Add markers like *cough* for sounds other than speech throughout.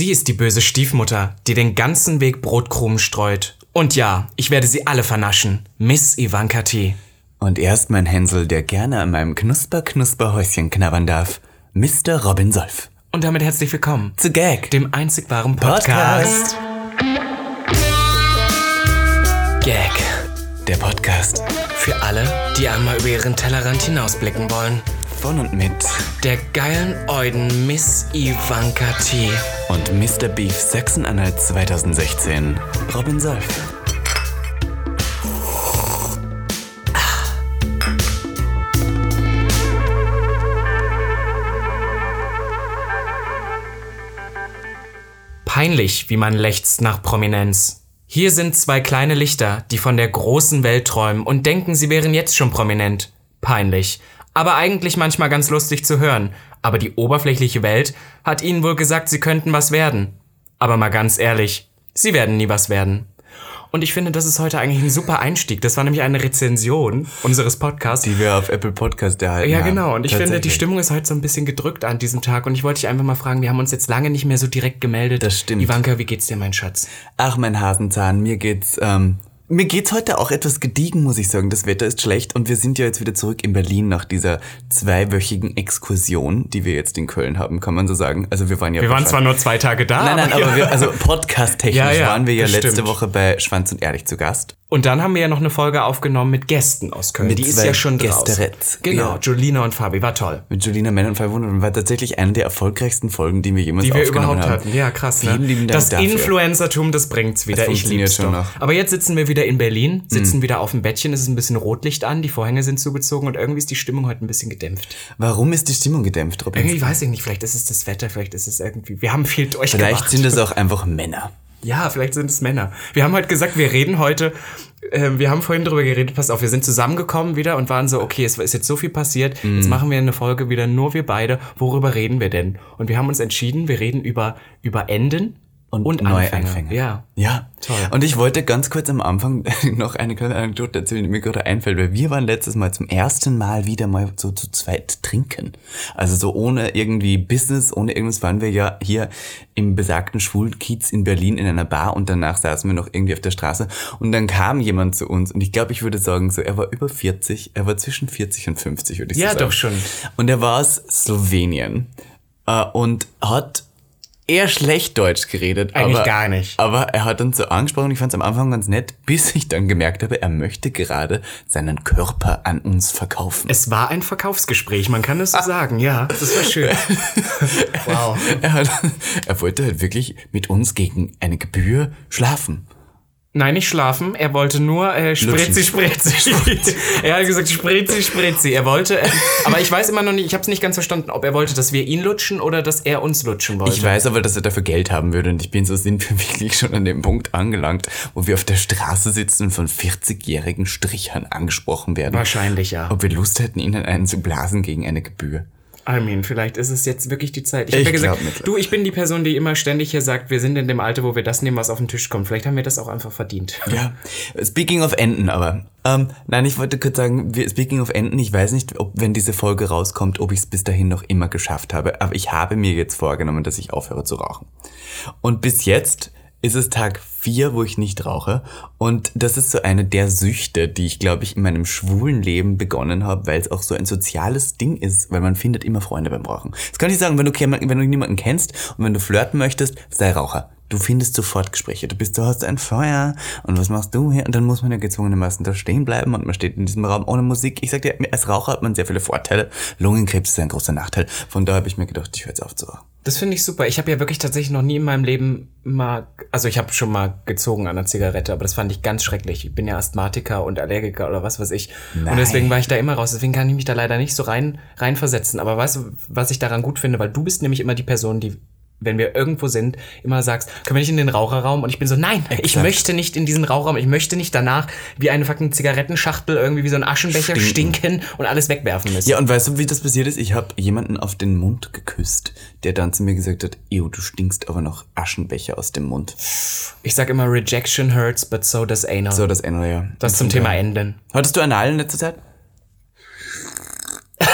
Sie ist die böse Stiefmutter, die den ganzen Weg Brotkrumen streut. Und ja, ich werde sie alle vernaschen. Miss Ivanka T. Und erst mein Hänsel, der gerne an meinem Knusper-Knusper-Häuschen knabbern darf. Mr. Robin Solf. Und damit herzlich willkommen Zu Gag. dem einzig wahren Podcast. Podcast. Gag. Der Podcast. Für alle, die einmal über ihren Tellerrand hinausblicken wollen. Von und mit. Der geilen Euden Miss Ivanka T. Und Mr. Beef Sachsen-Anhalt 2016. Robin Solf. Peinlich, wie man lechzt nach Prominenz. Hier sind zwei kleine Lichter, die von der großen Welt träumen und denken, sie wären jetzt schon prominent. Peinlich. Aber eigentlich manchmal ganz lustig zu hören. Aber die oberflächliche Welt hat ihnen wohl gesagt, sie könnten was werden. Aber mal ganz ehrlich, sie werden nie was werden. Und ich finde, das ist heute eigentlich ein super Einstieg. Das war nämlich eine Rezension unseres Podcasts. Die wir auf Apple Podcast erhalten Ja, haben. genau. Und ich finde, die. Stimmung ist heute so ein bisschen gedrückt an diesem Tag. Und ich wollte dich einfach mal fragen, wir haben uns jetzt lange nicht mehr so direkt gemeldet. Das stimmt. Ivanka, wie geht's dir, mein Schatz? Ach, mein Hasenzahn, mir geht's, ähm, mir geht's heute auch etwas gediegen, muss ich sagen. Das Wetter ist schlecht und wir sind ja jetzt wieder zurück in Berlin nach dieser zweiwöchigen Exkursion, die wir jetzt in Köln haben, kann man so sagen. Also wir waren ja Wir waren zwar nur zwei Tage da. Nein, nein, aber wir, also podcast-technisch Ja, ja, waren wir ja letzte stimmt. Woche bei Schwanz und Ehrlich zu Gast. Und dann haben wir ja noch eine Folge aufgenommen mit Gästen aus Köln. Mit die ist ja schon. Gästeretts. Genau, Ja. Julina und Fabi, war toll. Mit Julina Männer und und war tatsächlich eine der erfolgreichsten Folgen, die wir jemals Die wir aufgenommen überhaupt haben. hatten. Ja, krass, ne? Vielen lieben Dank das dafür. Influencertum, das bringt's wieder. Es ich lieb's schon doch. noch. Mhm. Aber jetzt sitzen wir wieder in Berlin, sitzen wieder auf dem Bettchen, es ist ein bisschen Rotlicht an, die Vorhänge sind zugezogen und irgendwie ist die Stimmung heute ein bisschen gedämpft. Warum ist die Stimmung gedämpft, Robin? Irgendwie weiß ich nicht, vielleicht ist es das Wetter, vielleicht ist es irgendwie, wir haben viel durchgemacht. Vielleicht sind es *laughs* auch einfach Männer. Ja, vielleicht sind es Männer. Wir haben heute gesagt, wir reden heute, äh, wir haben vorhin drüber geredet, pass auf, wir sind zusammengekommen wieder und waren so, okay, es ist jetzt so viel passiert, jetzt Mhm. machen wir eine Folge wieder, nur wir beide, worüber reden wir denn? Und wir haben uns entschieden, wir reden über, über Enden und, Und Anfänge. Neuanfänge. Ja. Ja, Toll. Und ich wollte ganz kurz am Anfang *laughs* noch eine kleine Anekdote erzählen, die mir gerade einfällt, weil wir waren letztes Mal zum ersten Mal wieder mal so zu zweit trinken. Also so ohne irgendwie Business, ohne irgendwas waren wir ja hier im besagten Schwulkiez in Berlin in einer Bar und danach saßen wir noch irgendwie auf der Straße und dann kam jemand zu uns und ich glaube, ich würde sagen, so er war über 40, er war zwischen 40 und 50, würde ich Ja, so sagen. doch schon. Und er war aus Slowenien äh, und hat eher schlecht Deutsch geredet. Eigentlich aber, gar nicht. Aber er hat uns so angesprochen, ich fand es am Anfang ganz nett, *laughs* bis ich dann gemerkt habe, er möchte gerade seinen Körper an uns verkaufen. Es war ein Verkaufsgespräch, man kann es so *laughs* sagen, ja, das war schön. *laughs* wow. Er, hat, er wollte halt wirklich mit uns gegen eine Gebühr schlafen. Nein, nicht schlafen. Er wollte nur äh, Spritzi, *laughs* Spritzi. er hat gesagt Spritzi, Spritzi. Er wollte, äh, aber ich weiß immer noch nicht, ich habe es nicht ganz verstanden, ob er wollte, dass wir ihn lutschen oder dass er uns lutschen wollte. Ich weiß aber, dass er dafür Geld haben würde und ich bin so, sind wir wirklich schon an dem Punkt angelangt, wo wir auf der Straße sitzen und von 40-jährigen Strichern angesprochen werden. Wahrscheinlich ja. Ob wir Lust hätten, ihnen einen zu blasen gegen eine Gebühr. I mean, vielleicht ist es jetzt wirklich die Zeit. Ich habe Ich ja gesagt, glaub nicht. du, ich bin die Person, die immer ständig hier sagt, wir sind in dem Alter, wo wir das nehmen, was auf den Tisch kommt. Vielleicht haben wir das auch einfach verdient. *laughs* Ja, speaking of Enten aber. Ähm, nein, ich wollte kurz sagen, speaking of Enten, ich weiß nicht, ob, wenn diese Folge rauskommt, ob ich es bis dahin noch immer geschafft habe, aber ich habe mir jetzt vorgenommen, dass ich aufhöre zu rauchen. Und bis jetzt ist es Tag vier, wo ich nicht rauche. Und das ist so eine der Süchte, die ich, glaube ich, in meinem schwulen Leben begonnen habe, weil es auch so ein soziales Ding ist, weil man findet immer Freunde beim Rauchen. Das kann ich sagen, wenn du, wenn du niemanden kennst und wenn du flirten möchtest, sei Raucher. Du findest sofort Gespräche. Du bist, du hast ein Feuer und was machst du hier? Und dann muss man ja gezwungenermaßen da stehen bleiben und man steht in diesem Raum ohne Musik. Ich sag dir, als Raucher hat man sehr viele Vorteile. Lungenkrebs ist ein großer Nachteil. Von daher habe ich mir gedacht, ich höre jetzt auf zu rauchen. Das finde ich super. Ich habe ja wirklich tatsächlich noch nie in meinem Leben mal, also ich habe schon mal gezogen an einer Zigarette, aber das fand ich ganz schrecklich. Ich bin ja Asthmatiker und Allergiker oder was weiß ich. Nein. Und deswegen war ich da immer raus. Deswegen kann ich mich da leider nicht so rein reinversetzen. Aber weißt du, was ich daran gut finde, weil du bist nämlich immer die Person, die wenn wir irgendwo sind, immer sagst, können wir nicht in den Raucherraum? Und ich bin so, nein, ich Exakt. möchte nicht in diesen Raucherraum. Ich möchte nicht danach wie eine fucking Zigarettenschachtel irgendwie wie so ein Aschenbecher Stinken. stinken, und alles wegwerfen müssen. Ja, und weißt du, wie das passiert ist? Ich habe jemanden auf den Mund geküsst, der dann zu mir gesagt hat, Ew, du stinkst aber noch Aschenbecher aus dem Mund. Ich sag immer, Rejection hurts, but so does anal. So, das Ende, ja. das zum Thema Enden. Hattest du Anal in letzter Zeit?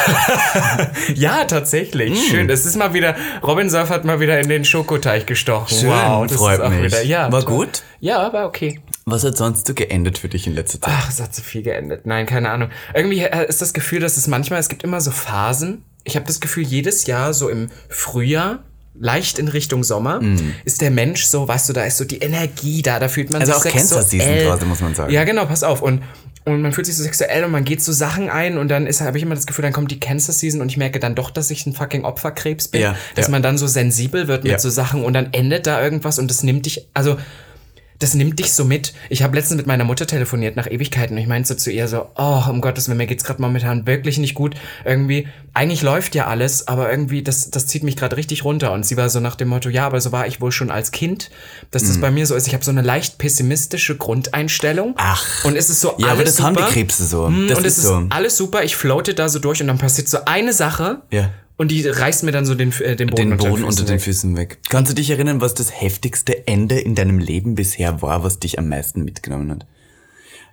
*laughs* ja, tatsächlich. Schön. Es ist mal wieder, Robin Surf hat mal wieder in den Schokoteig gestochen. Schön, wow, das freut mich. wieder. Ja, War toll. gut? Ja, war okay. Was hat sonst so geendet für dich in letzter Zeit? Ach, es hat so viel geendet. Nein, keine Ahnung. Irgendwie äh, ist das Gefühl, dass es manchmal, es gibt immer so Phasen. Ich habe das Gefühl, jedes Jahr so im Frühjahr, leicht in Richtung Sommer, ist der Mensch so, weißt du, da ist so die Energie da, da fühlt man Also sich auch Cancer Season sexuell. quasi, muss man sagen. Ja, genau, pass auf. Und, und man fühlt sich so sexuell und man geht so Sachen ein und dann ist habe ich immer das Gefühl, dann kommt die Cancer Season und ich merke dann doch, dass ich ein fucking Opferkrebs bin, Ja, dass ja. man dann so sensibel wird mit Ja. so Sachen und dann endet da irgendwas und das nimmt dich, also das nimmt dich so mit. Ich habe letztens mit meiner Mutter telefoniert nach Ewigkeiten und ich meinte so zu ihr so, oh, um Gottes Willen, mir geht's gerade momentan wirklich nicht gut. Irgendwie, eigentlich läuft ja alles, aber irgendwie, das, das zieht mich gerade richtig runter. Und sie war so nach dem Motto, ja, aber so war ich wohl schon als Kind, dass Mhm. das bei mir so ist. Ich habe so eine leicht pessimistische Grundeinstellung. Ach. Und es ist so Ja, alles aber das super. haben die Krebse so. Das und es ist ist so. alles super, ich floate da so durch und dann passiert so eine Sache Ja. Und die reißt mir dann so den, äh, den Boden, Den unter, Boden den unter den. Füßen weg. Kannst du dich erinnern, was das heftigste Ende in deinem Leben bisher war, was dich am meisten mitgenommen hat?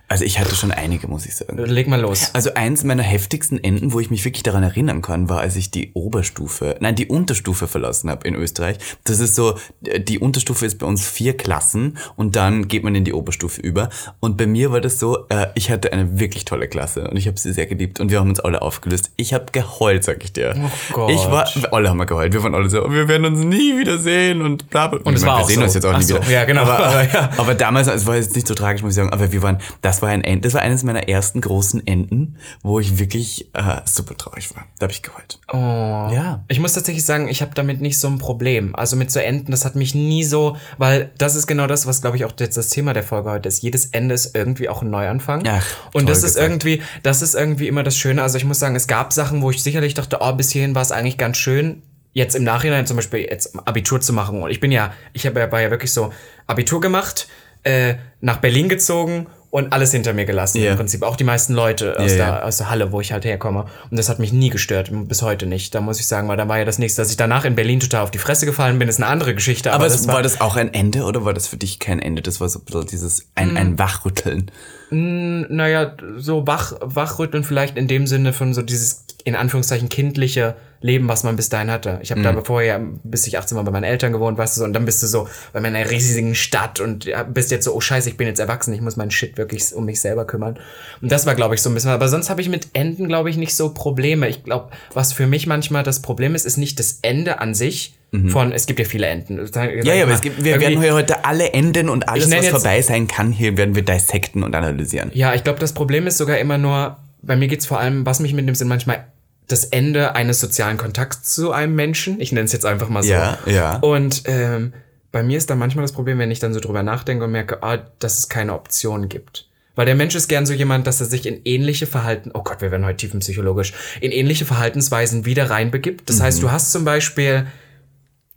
Also ich hatte schon einige, muss ich sagen. Leg mal los. Also eins meiner heftigsten Enden, wo ich mich wirklich daran erinnern kann, war, als ich die Oberstufe, nein, die Unterstufe verlassen habe in Österreich. Das ist so, die Unterstufe ist bei uns vier Klassen und dann geht man in die Oberstufe über. Und bei mir war das so, äh, ich hatte eine wirklich tolle Klasse und ich habe sie sehr geliebt und wir haben uns alle aufgelöst. Ich habe geheult, sag ich dir. Oh Gott. Ich war, alle haben wir geheult. Wir waren alle so, wir werden uns nie wiedersehen und bla bla. Und es ich war wir auch sehen so. uns jetzt auch Ach nie so, wieder. ja, genau. Aber, aber, *laughs* Ja. aber damals, es war jetzt nicht so tragisch, muss ich sagen, aber wir waren, das war ein End, das war eines meiner ersten großen Enden, wo ich wirklich äh, super traurig war. Da habe ich geheult. Oh. Ja. Ich muss tatsächlich sagen, ich habe damit nicht so ein Problem. Also mit so Enden, das hat mich nie so, weil das ist genau das, was glaube ich auch jetzt das Thema der Folge heute ist. Jedes Ende ist irgendwie auch ein Neuanfang. Ach, und das ist gesagt. irgendwie, das ist irgendwie immer das Schöne. Also ich muss sagen, es gab Sachen, wo ich sicherlich dachte, oh, bis hierhin war es eigentlich ganz schön. Jetzt im Nachhinein zum Beispiel jetzt Abitur zu machen. Und ich bin ja, ich habe ja, war ja wirklich so Abitur gemacht, äh, nach Berlin gezogen und alles hinter mir gelassen. Ja. Im Prinzip auch die meisten Leute aus, Ja, der, aus der Halle, wo ich halt herkomme. Und das hat mich nie gestört, bis heute nicht. Da muss ich sagen, weil da war ja das nächste, dass ich danach in Berlin total auf die Fresse gefallen bin, ist eine andere Geschichte. Aber, das es, war, das auch ein Ende oder war das für dich kein Ende? Das war so ein bisschen dieses ein, ein Wachrütteln. Naja, so wach, wachrütteln vielleicht in dem Sinne von so dieses, in Anführungszeichen, kindliche Leben, was man bis dahin hatte. Ich habe da vorher, bis ich 18 war, bei meinen Eltern gewohnt, weißt du so, und dann bist du so bei meiner riesigen Stadt und bist jetzt so, oh scheiße, ich bin jetzt erwachsen, ich muss meinen Shit wirklich um mich selber kümmern. Und das war, glaube ich, so ein bisschen, aber sonst habe ich mit Enden, glaube ich, nicht so Probleme. Ich glaube, was für mich manchmal das Problem ist, ist nicht das Ende an sich von, es gibt ja viele Enden. Ja, ja, aber es gibt, wir werden hier heute alle Enden und alles, was jetzt- vorbei sein kann, hier werden wir dissekten und analysieren. Ja, ich glaube, das Problem ist sogar immer nur, bei mir geht's vor allem, was mich mitnimmt, sind manchmal das Ende eines sozialen Kontakts zu einem Menschen. Ich nenne es jetzt einfach mal so. Ja, ja. Und ähm, bei mir ist dann manchmal das Problem, wenn ich dann so drüber nachdenke und merke, ah, dass es keine Option gibt. Weil der Mensch ist gern so jemand, dass er sich in ähnliche Verhalten, oh Gott, wir werden heute tiefenpsychologisch, in ähnliche Verhaltensweisen wieder reinbegibt. Das Mhm. heißt, du hast zum Beispiel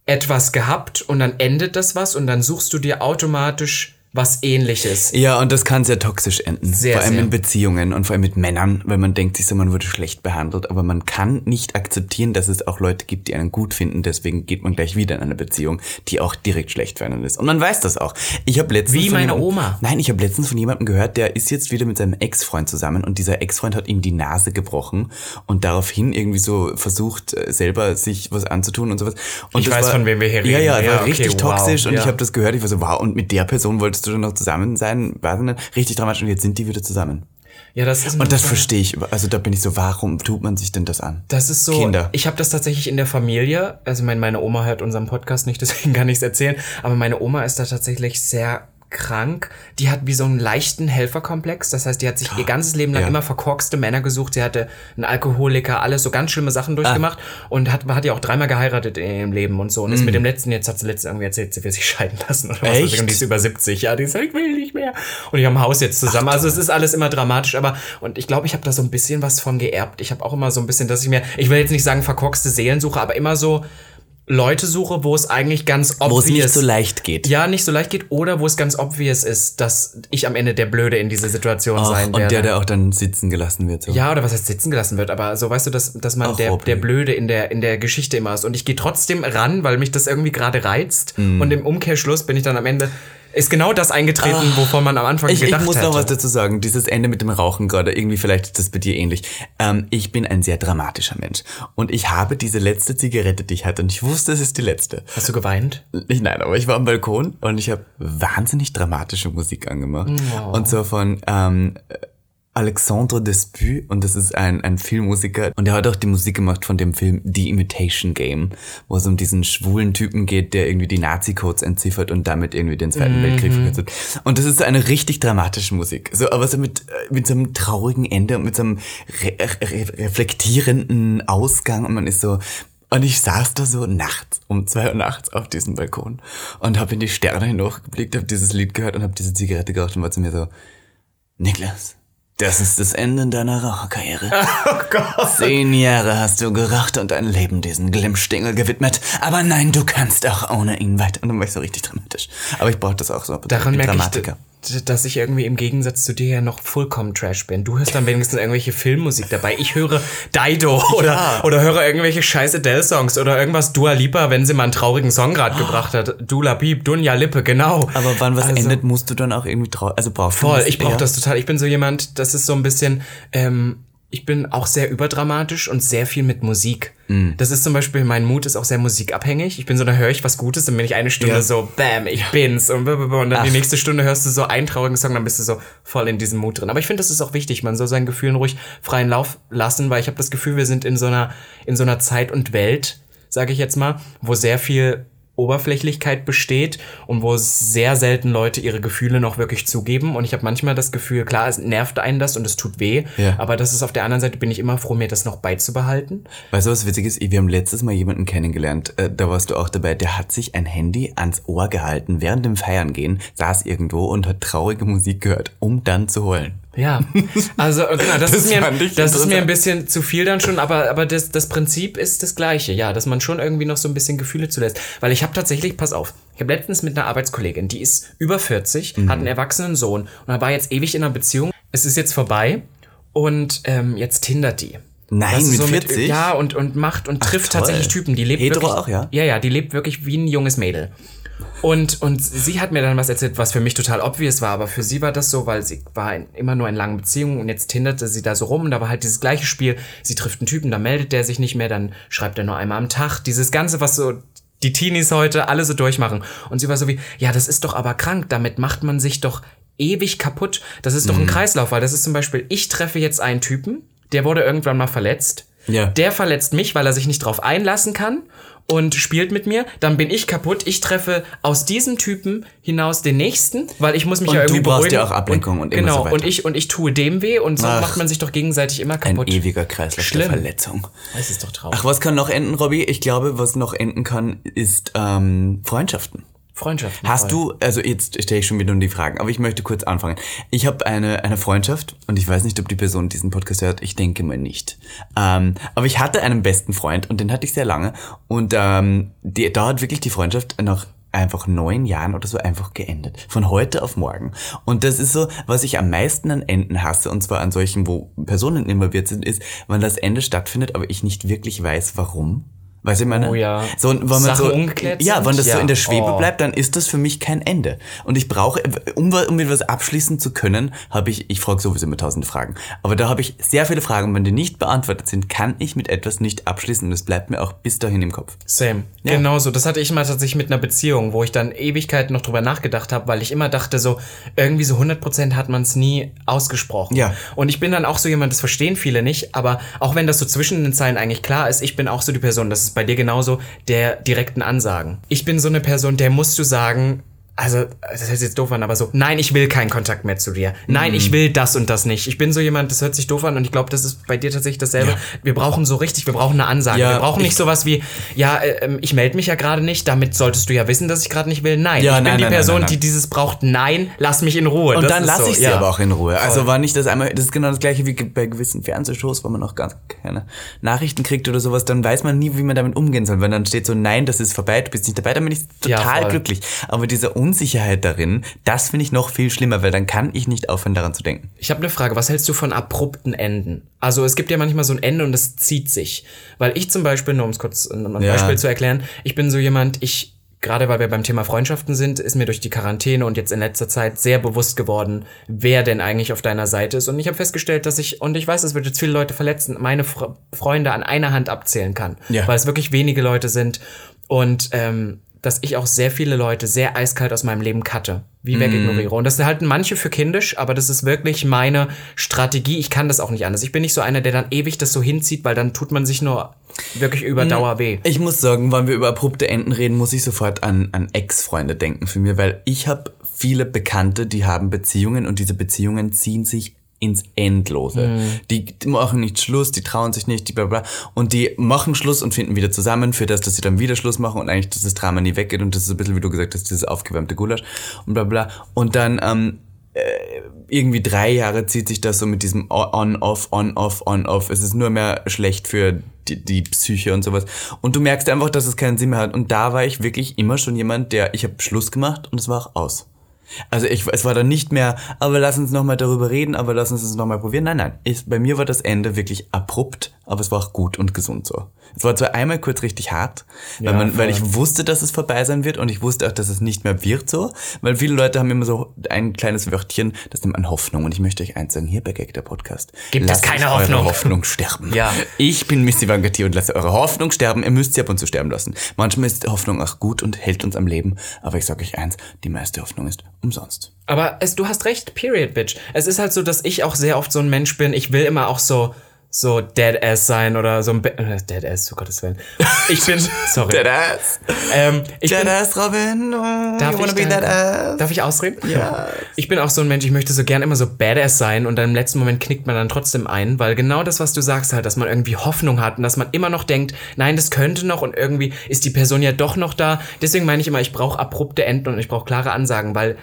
etwas gehabt und dann endet das was und dann suchst du dir automatisch was ähnliches. Ja, und das kann sehr toxisch enden. Sehr, vor allem sehr. in Beziehungen und vor allem mit Männern, weil man denkt sich so, man wurde schlecht behandelt, aber man kann nicht akzeptieren, dass es auch Leute gibt, die einen gut finden, deswegen geht man gleich wieder in eine Beziehung, die auch direkt schlecht für einen ist. Und man weiß das auch. Ich habe letztens Wie meine jemandem- Oma. Nein, ich habe letztens von jemandem gehört, der ist jetzt wieder mit seinem Ex-Freund zusammen und dieser Ex-Freund hat ihm die Nase gebrochen und daraufhin irgendwie so versucht, äh, selber sich was anzutun und sowas. Und Ich weiß, war, von wem wir hier Ja, reden. ja, Ja, war okay, richtig wow, toxisch und ja. ich habe das gehört, ich war so, wow, und mit der Person wolltest du dann noch zusammen sein? Weiß nicht. Richtig dramatisch und jetzt sind die wieder zusammen. Ja, das ist Und das verstehe ich. Also da bin ich so, warum tut man sich denn das an? Das ist so. Kinder. Ich habe das tatsächlich in der Familie. Also mein, meine Oma hört unseren Podcast nicht, *laughs* deswegen kann ich es erzählen. Aber meine Oma ist da tatsächlich sehr krank. Die hat wie so einen leichten Helferkomplex. Das heißt, die hat sich ihr ganzes Leben lang Ja. immer verkorkste Männer gesucht. Sie hatte einen Alkoholiker, alles so ganz schlimme Sachen durchgemacht und hat, hat ja auch dreimal geheiratet in ihrem Leben und so. Und ist mit dem letzten, jetzt hat sie letztens irgendwie erzählt, sie will sich scheiden lassen oder was. Echt? Und die ist über 70, ja. Die sagt, ich will nicht mehr. Und die haben ein Haus jetzt zusammen. also es ist alles immer dramatisch, aber und ich glaube, ich habe da so ein bisschen was von geerbt. Ich habe auch immer so ein bisschen, dass ich mir, ich will jetzt nicht sagen verkorkste Seelensuche, aber immer so Leute suche, wo es eigentlich ganz obvious Wo es nicht so leicht geht. ja, nicht so leicht geht oder wo es ganz obvious ist, dass ich am Ende der Blöde in dieser Situation Ach, sein und werde. der, der auch dann sitzen gelassen wird. So. Ja, oder was heißt sitzen gelassen wird, aber so weißt du, dass, dass man Ach, der, der Blöde in der, in der Geschichte immer ist. Und ich gehe trotzdem ran, weil mich das irgendwie gerade reizt. Mhm. Und im Umkehrschluss bin ich dann am Ende ist genau das eingetreten, wovon man am Anfang. Ich, ich gedacht muss hätte. noch was dazu sagen. Dieses Ende mit dem Rauchen gerade, irgendwie vielleicht ist das bei dir ähnlich. Ähm, ich bin ein sehr dramatischer Mensch. Und ich habe diese letzte Zigarette, die ich hatte, und ich wusste, es ist die letzte. Hast du geweint? Ich, nein, aber ich war am Balkon und ich habe wahnsinnig dramatische Musik angemacht. Und zwar von ähm, Alexandre Desput und das ist ein, ein Filmmusiker und der hat auch die Musik gemacht von dem Film The Imitation Game, wo es um diesen schwulen Typen geht, der irgendwie die Nazi-Codes entziffert und damit irgendwie den Zweiten Weltkrieg verkürzt. Und das ist so eine richtig dramatische Musik. So, aber so mit, äh, mit so einem traurigen Ende und mit so einem re re reflektierenden Ausgang und man ist so, und ich saß da so nachts um zwei Uhr nachts auf diesem Balkon und habe in die Sterne hinaufgeblickt, habe dieses Lied gehört und habe diese Zigarette geraucht und war zu mir so, Niklas, das ist das Ende deiner Raucherkarriere. *laughs* Oh Gott. Zehn Jahre hast du geraucht und dein Leben diesen Glimmstingel gewidmet. Aber nein, du kannst auch ohne ihn weiter. Und dann war ich so richtig dramatisch. Aber ich brauche das auch so. Daran merke Dramatiker. ich, dass ich irgendwie im Gegensatz zu dir ja noch vollkommen Trash bin. Du hörst dann wenigstens irgendwelche Filmmusik dabei. Ich höre Dido oder, oder höre irgendwelche scheiß Adele-Songs oder irgendwas Dua Lipa, wenn sie mal einen traurigen Song gerade gebracht hat. Dula Piep, Dunja Lippe, genau. Aber wann was Also- endet, musst du dann auch irgendwie traurig. Also brauchst du Voll, ich brauche das total. Ich bin so jemand, das ist so ein bisschen, ähm, ich bin auch sehr überdramatisch und sehr viel mit Musik. Mm. Das ist zum Beispiel, mein Mut ist auch sehr musikabhängig. Ich bin so, da höre ich was Gutes, dann bin ich eine Stunde Ja. so, bam, ich bin's. Und, und dann die Ach. nächste Stunde hörst du so einen traurigen Song, dann bist du so voll in diesem Mut drin. Aber ich finde, das ist auch wichtig. Man soll seinen Gefühlen ruhig freien Lauf lassen, weil ich habe das Gefühl, wir sind in so einer, in so einer Zeit und Welt, sage ich jetzt mal, wo sehr viel Oberflächlichkeit besteht und wo sehr selten Leute ihre Gefühle noch wirklich zugeben. Und ich habe manchmal das Gefühl, klar, es nervt einen das und es tut weh, Ja. aber das ist auf der anderen Seite bin ich immer froh, mir das noch beizubehalten. Weißt du, was witzig ist? Wir haben letztes Mal jemanden kennengelernt, äh, da warst du auch dabei, der hat sich ein Handy ans Ohr gehalten, während dem Feiern gehen, saß irgendwo und hat traurige Musik gehört, um dann zu heulen. Ja, *laughs* also genau, das, Das ist mir, das ist mir ein bisschen zu viel dann schon, aber, aber das, das Prinzip ist das gleiche, ja, dass man schon irgendwie noch so ein bisschen Gefühle zulässt. Weil ich habe tatsächlich, pass auf, ich habe letztens mit einer Arbeitskollegin, die ist über 40, Mhm. hat einen erwachsenen Sohn und war jetzt ewig in einer Beziehung. Es ist jetzt vorbei und ähm, jetzt tindert die. Nein, mit so 40? ja, und, und macht und trifft toll. tatsächlich Typen. Die lebt Hetero wirklich, auch, ja? Ja, ja, die lebt wirklich wie ein junges Mädel. Und, und sie hat mir dann was erzählt, was für mich total obvious war, aber für sie war das so, weil sie war in, immer nur in langen Beziehungen und jetzt tinderte sie da so rum und da war halt dieses gleiche Spiel. Sie trifft einen Typen, dann meldet der sich nicht mehr, dann schreibt er nur einmal am Tag. Dieses Ganze, was so die Teenies heute alle so durchmachen. Und sie war so wie, ja, das ist doch aber krank, damit macht man sich doch ewig kaputt. Das ist doch Mhm. ein Kreislauf, weil das ist zum Beispiel, ich treffe jetzt einen Typen, der wurde irgendwann mal verletzt. Ja. Der verletzt mich, weil er sich nicht drauf einlassen kann und spielt mit mir. Dann bin ich kaputt. Ich treffe aus diesem Typen hinaus den nächsten, weil ich muss mich Und ja du irgendwie brauchst beruhigen. ja auch Ablenkung und immer genau. so und ich und ich tue dem weh und so Ach. macht man sich doch gegenseitig immer Ein kaputt. ewiger Kreislauf Schlimm. der Verletzung. Das ist doch traurig. Ach, was kann noch enden, Robby? Ich glaube, was noch enden kann, ist ähm, Freundschaften. Freundschaften. Hast du, also jetzt stelle ich schon wieder um die Fragen, aber ich möchte kurz anfangen. Ich habe eine, eine Freundschaft und ich weiß nicht, ob die Person diesen Podcast hört. Ich denke mal nicht. Ähm, aber ich hatte einen besten Freund und den hatte ich sehr lange. Und ähm, die, da hat wirklich die Freundschaft nach einfach neun Jahren oder so einfach geendet. Von heute auf morgen. Und das ist so, was ich am meisten an Enden hasse, und zwar an solchen, wo Personen involviert sind, ist, wenn das Ende stattfindet, aber ich nicht wirklich weiß, warum. Weißt du, ich meine? Oh ja. So, wenn man Sachen so, ungeklärt Ja, wenn das so Ja. in der Schwebe Oh. bleibt, dann ist das für mich kein Ende. Und ich brauche, um, um etwas abschließen zu können, habe ich, ich frage sowieso immer tausend Fragen, aber da habe ich sehr viele Fragen. Und wenn die nicht beantwortet sind, kann ich mit etwas nicht abschließen und es bleibt mir auch bis dahin im Kopf. Same. Ja. Genauso. Das hatte ich mal tatsächlich mit einer Beziehung, wo ich dann Ewigkeiten noch drüber nachgedacht habe, weil ich immer dachte, so irgendwie so 100% hat man es nie ausgesprochen. Ja. Und ich bin dann auch so jemand, das verstehen viele nicht, aber auch wenn das so zwischen den Zeilen eigentlich klar ist, ich bin auch so die Person, das ist bei dir genauso, der direkten Ansagen. Ich bin so eine Person, der musst du sagen, also, das hört sich jetzt doof an, aber so, nein, ich will keinen Kontakt mehr zu dir. Nein, Mhm. ich will das und das nicht. Ich bin so jemand, das hört sich doof an und ich glaube, das ist bei dir tatsächlich dasselbe. Ja. Wir brauchen so richtig, wir brauchen eine Ansage. Ja, wir brauchen nicht ich- sowas wie, ja, äh, ähm, ich melde mich ja gerade nicht, damit solltest du ja wissen, dass ich gerade nicht will. Nein, Ja, ich bin nein, die nein, Person, nein, die dieses braucht. Nein, lass mich in Ruhe. Und Das dann ist lasse so, ich sie ja. aber auch in Ruhe. Also Voll. war nicht das einmal, das ist genau das gleiche wie bei gewissen Fernsehshows, wo man noch gar keine Nachrichten kriegt oder sowas, dann weiß man nie, wie man damit umgehen soll. Wenn dann steht so, nein, das ist vorbei, du bist nicht dabei, dann bin ich total glücklich. Aber diese Unsicherheit darin, das finde ich noch viel schlimmer, weil dann kann ich nicht aufhören, daran zu denken. Ich habe eine Frage, was hältst du von abrupten Enden? Also es gibt ja manchmal so ein Ende und das zieht sich. Weil ich zum Beispiel, nur um es kurz ein Ja. Beispiel zu erklären, ich bin so jemand, ich gerade weil wir beim Thema Freundschaften sind, ist mir durch die Quarantäne und jetzt in letzter Zeit sehr bewusst geworden, wer denn eigentlich auf deiner Seite ist. Und ich habe festgestellt, dass ich, und ich weiß, es wird jetzt viele Leute verletzen, meine Fre Freunde an einer Hand abzählen kann. Ja. Weil es wirklich wenige Leute sind. Und ähm, dass ich auch sehr viele Leute sehr eiskalt aus meinem Leben cutte, wie wegignoriere. Und das halten manche für kindisch, aber das ist wirklich meine Strategie. Ich kann das auch nicht anders. Ich bin nicht so einer, der dann ewig das so hinzieht, weil dann tut man sich nur wirklich über Dauer weh. Ich muss sagen, wenn wir über abrupte Enden reden, muss ich sofort an, an Ex-Freunde denken für mir, weil ich habe viele Bekannte, die haben Beziehungen und diese Beziehungen ziehen sich ins Endlose. Die, die machen nicht Schluss, die trauen sich nicht, die bla bla. Und die machen Schluss und finden wieder zusammen, für das, dass sie dann wieder Schluss machen und eigentlich, dass das Drama nie weggeht und das ist ein bisschen, wie du gesagt hast, dieses aufgewärmte Gulasch und bla bla. Und dann ähm, irgendwie drei Jahre zieht sich das so mit diesem On-Off, On-Off, On-Off. Es ist nur mehr schlecht für die, die Psyche und sowas. Und du merkst einfach, dass es keinen Sinn mehr hat. Und da war ich wirklich immer schon jemand, der, ich habe Schluss gemacht und es war auch aus. Also ich, es war dann nicht mehr, aber lass uns nochmal darüber reden, aber lass uns es nochmal probieren. Nein, nein. Ich, bei mir war das Ende wirklich abrupt, aber es war auch gut und gesund so. Es war zwar einmal kurz richtig hart, weil, Ja, man, weil ich wusste, dass es vorbei sein wird und ich wusste auch, dass es nicht mehr wird so, weil viele Leute haben immer so ein kleines Wörtchen, das nennt man Hoffnung und ich möchte euch eins sagen, hier bei Gag der Podcast. Gibt es keine eure Hoffnung. Hoffnung sterben. Ja. Ich bin Missy Vankati und lasse eure Hoffnung sterben. Ihr müsst sie ab und zu sterben lassen. Manchmal ist Hoffnung auch gut und hält uns am Leben, aber ich sage euch eins, die meiste Hoffnung ist umsonst. Aber es, du hast recht, period, bitch. Es ist halt so, dass ich auch sehr oft so ein Mensch bin. Ich will immer auch so, so Deadass sein oder so ein Be äh, Deadass, um Gottes Willen. Ich bin, *laughs* sorry. Deadass. ähm, ich bin, Deadass, Robin. Oh, Darf you wanna ich, be da- that darf ich ausreden? Ja. Ich bin auch so ein Mensch, ich möchte so gern immer so badass sein und dann im letzten Moment knickt man dann trotzdem ein, weil genau das, was du sagst halt, dass man irgendwie Hoffnung hat und dass man immer noch denkt, nein, das könnte noch und irgendwie ist die Person ja doch noch da. Deswegen meine ich immer, ich brauche abrupte Enden und ich brauche klare Ansagen, weil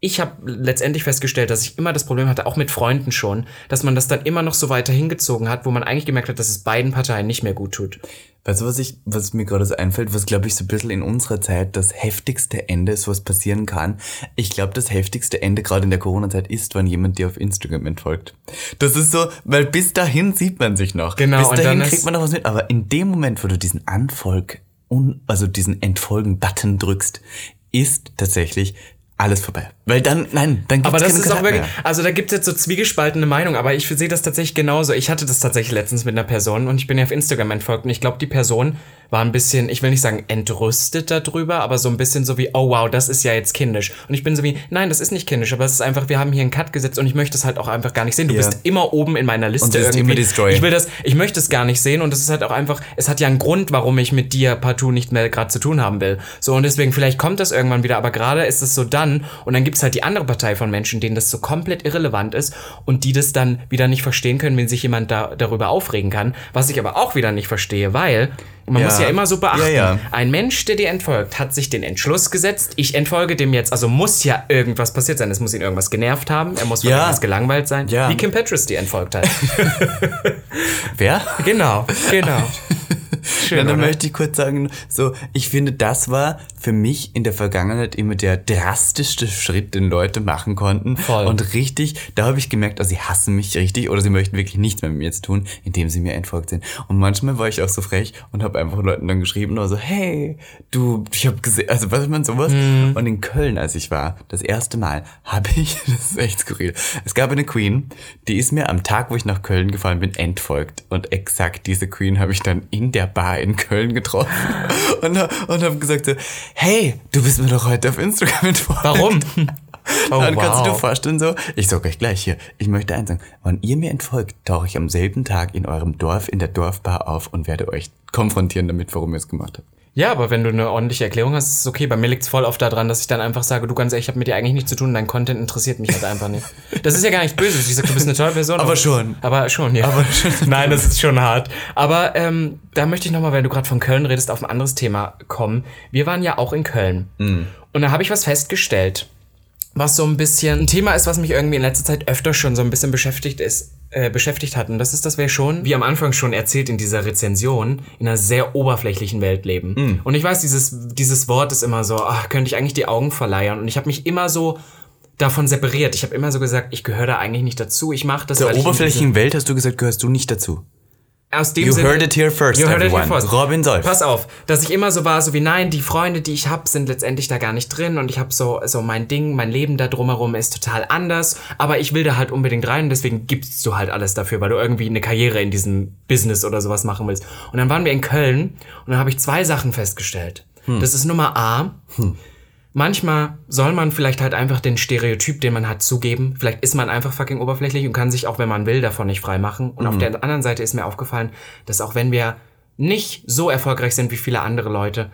ich habe letztendlich festgestellt, dass ich immer das Problem hatte, auch mit Freunden schon, dass man das dann immer noch so weiter hingezogen hat, wo man eigentlich gemerkt hat, dass es beiden Parteien nicht mehr gut tut. Weißt du, was ich, was mir gerade so einfällt, was glaube ich so ein bisschen in unserer Zeit das heftigste Ende ist, was passieren kann? Ich glaube, das heftigste Ende gerade in der Corona-Zeit ist, wenn jemand dir auf Instagram entfolgt. Das ist so, weil bis dahin sieht man sich noch. Genau, Bis und dahin kriegt man noch was mit. Aber in dem Moment, wo du diesen Anfolg, also diesen Entfolgen-Button drückst, ist tatsächlich alles vorbei. Weil dann, nein, dann gibt's Aber das ist auch Kontakt wirklich, also da gibt's jetzt so zwiegespaltene Meinungen, aber ich sehe das tatsächlich genauso. Ich hatte das tatsächlich letztens mit einer Person und ich bin ja auf Instagram entfolgt und ich glaube, die Person war ein bisschen, ich will nicht sagen entrüstet darüber, aber so ein bisschen so wie, oh wow, das ist ja jetzt kindisch. Und ich bin so wie, nein, das ist nicht kindisch, aber es ist einfach, wir haben hier einen Cut gesetzt und ich möchte es halt auch einfach gar nicht sehen. Du Ja. bist immer oben in meiner Liste Und das ist irgendwie. immer destroy. Ich will das, ich möchte es gar nicht sehen und es ist halt auch einfach, es hat ja einen Grund, warum ich mit dir partout nicht mehr gerade zu tun haben will. So und deswegen, vielleicht kommt das irgendwann wieder, aber gerade ist es so dann und dann gibt's halt die andere Partei von Menschen, denen das so komplett irrelevant ist und die das dann wieder nicht verstehen können, wenn sich jemand da, darüber aufregen kann. Was ich aber auch wieder nicht verstehe, weil man Ja. muss ja immer so beachten, Ja, ein Mensch, der dir entfolgt, hat sich den Entschluss gesetzt, ich entfolge dem jetzt, also muss ja irgendwas passiert sein, es muss ihn irgendwas genervt haben, er muss von irgendwas gelangweilt sein, wie Kim Petras dir entfolgt hat. *laughs* Wer? genau, genau. *laughs* Schön, dann oder? möchte ich kurz sagen, so, ich finde, das war für mich in der Vergangenheit immer der drastischste Schritt, den Leute machen konnten. Voll. Und richtig, da habe ich gemerkt, also sie hassen mich richtig oder sie möchten wirklich nichts mehr mit mir zu tun, indem sie mir entfolgt sind. Und manchmal war ich auch so frech und habe einfach Leuten dann geschrieben, oder so, hey, du, ich habe gesehen, also was man sowas. Mhm. Und in Köln, als ich war, das erste Mal, *laughs* habe ich, das ist echt skurril, es gab eine Queen, die ist mir am Tag, wo ich nach Köln gefahren bin, entfolgt. Und exakt diese Queen habe ich dann in der Bar in Köln getroffen *laughs* und, und habe gesagt so, hey, du bist mir doch heute auf Instagram entfolgt. Warum? *laughs* Oh, Dann kannst du dir wow. vorstellen so, ich sag euch gleich hier, ich möchte eins sagen, wenn ihr mir entfolgt, tauche ich am selben Tag in eurem Dorf, in der Dorfbar auf und werde euch konfrontieren damit, warum ihr es gemacht habt. Ja, aber wenn du eine ordentliche Erklärung hast, ist es okay. Bei mir liegt's voll oft daran, dass ich dann einfach sage, du ganz ehrlich, ich habe mit dir eigentlich nichts zu tun, dein Content interessiert mich halt einfach nicht. Das ist ja gar nicht böse. Ich sag, du bist eine tolle Person. Aber schon. Aber schon, ja. Aber schon. *laughs* Nein, das ist schon hart. Aber ähm, da möchte ich nochmal, weil du gerade von Köln redest, auf ein anderes Thema kommen. Wir waren ja auch in Köln. Und da habe ich was festgestellt, was so ein bisschen ein Thema ist, was mich irgendwie in letzter Zeit öfter schon so ein bisschen beschäftigt ist. Äh, beschäftigt hat. Und das ist, dass wir schon, wie am Anfang schon erzählt in dieser Rezension, in einer sehr oberflächlichen Welt leben. Und ich weiß, dieses, dieses Wort ist immer so, ach, könnte ich eigentlich die Augen verleiern. Und ich habe mich immer so davon separiert. Ich habe immer so gesagt, ich gehöre da eigentlich nicht dazu. Ich mache das, Der in oberflächlichen Welt, hast du gesagt, gehörst du nicht dazu. Aus dem You Sinne, heard it here first, You heard it here everyone. first. Robin Solf. Pass auf, dass ich immer so war, so wie nein, die Freunde, die ich hab, sind letztendlich da gar nicht drin und ich habe so so mein Ding, mein Leben da drumherum ist total anders, aber ich will da halt unbedingt rein und deswegen gibst du halt alles dafür, weil du irgendwie eine Karriere in diesem Business oder sowas machen willst. Und dann waren wir in Köln und dann habe ich zwei Sachen festgestellt. Hm. Das ist Nummer A. Manchmal soll man vielleicht halt einfach den Stereotyp, den man hat, zugeben. Vielleicht ist man einfach fucking oberflächlich und kann sich auch, wenn man will, davon nicht frei machen. Und Mhm. auf der anderen Seite ist mir aufgefallen, dass auch wenn wir nicht so erfolgreich sind wie viele andere Leute,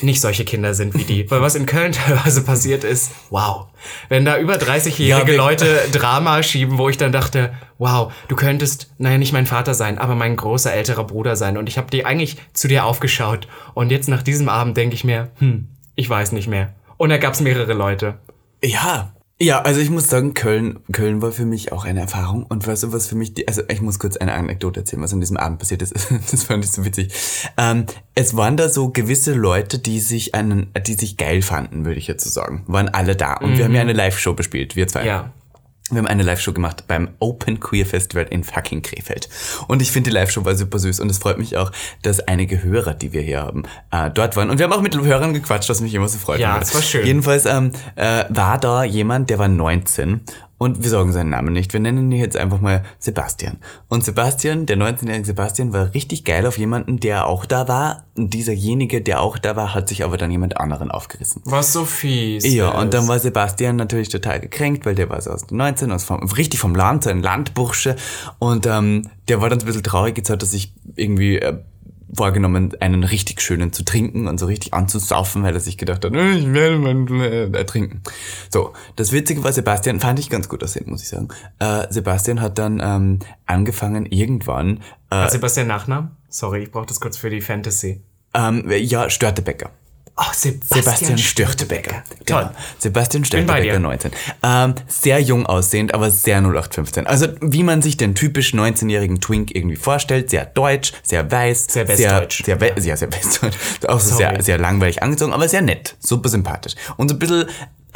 nicht solche Kinder sind wie die. *laughs* Weil was in Köln teilweise passiert ist, wow. Wenn da über 30-jährige Ja, Leute Drama schieben, wo ich dann dachte, wow, du könntest, naja, nicht mein Vater sein, aber mein großer älterer Bruder sein. Und ich habe die eigentlich zu dir aufgeschaut. Und jetzt nach diesem Abend denke ich mir, hm, ich weiß nicht mehr. Und da gab's mehrere Leute. Ja. Ja, also ich muss sagen, Köln, Köln war für mich auch eine Erfahrung. Und weißt du, was für mich, die, also ich muss kurz eine Anekdote erzählen, was an diesem Abend passiert ist. *laughs* Das fand ich so witzig. Ähm, es waren da so gewisse Leute, die sich einen, die sich geil fanden, würde ich jetzt so sagen. Waren alle da. Und wir haben ja eine Live-Show bespielt, wir zwei. Ja. Wir haben eine Live-Show gemacht beim Open Queer Festival in fucking Krefeld. Und ich finde, die Live-Show war super süß. Und es freut mich auch, dass einige Hörer, die wir hier haben, äh, dort waren. Und wir haben auch mit Hörern gequatscht, was mich immer so freut. Ja, das war schön. Jedenfalls ähm, äh, war da jemand, der war 19. Und wir sagen seinen Namen nicht. Wir nennen ihn jetzt einfach mal Sebastian. Und Sebastian, der 19-jährige Sebastian, war richtig geil auf jemanden, der auch da war. Und dieserjenige, der auch da war, hat sich aber dann jemand anderen aufgerissen. Was so fies. Ja, ist. und dann war Sebastian natürlich total gekränkt, weil der war so aus den 19, aus vom, richtig vom Land, so ein Landbursche. Und ähm, der war dann so ein bisschen traurig, jetzt hat er sich irgendwie äh, vorgenommen, einen richtig schönen zu trinken und so richtig anzusaufen, weil er sich gedacht hat, "Äh, ich werde mal äh, ertrinken. So, das Witzige war, Sebastian fand ich ganz gut aussehen, muss ich sagen. Äh, Sebastian hat dann ähm, angefangen, irgendwann, äh, Sebastian Nachnamen? Sorry, ich brauche das kurz für die Fantasy. ähm, ja, Störtebecker. Oh, Sebastian, Sebastian Störtebecker. Toll. Genau. Sebastian bei Störtebecker, dir. 19. Ähm, sehr jung aussehend, aber sehr 0815. Also wie man sich den typisch 19-jährigen Twink irgendwie vorstellt. Sehr deutsch, sehr weiß. Sehr westdeutsch. Sehr, sehr, ja, sehr westdeutsch. Auch so sehr, sehr langweilig angezogen, aber sehr nett. Super sympathisch. Und so ein bisschen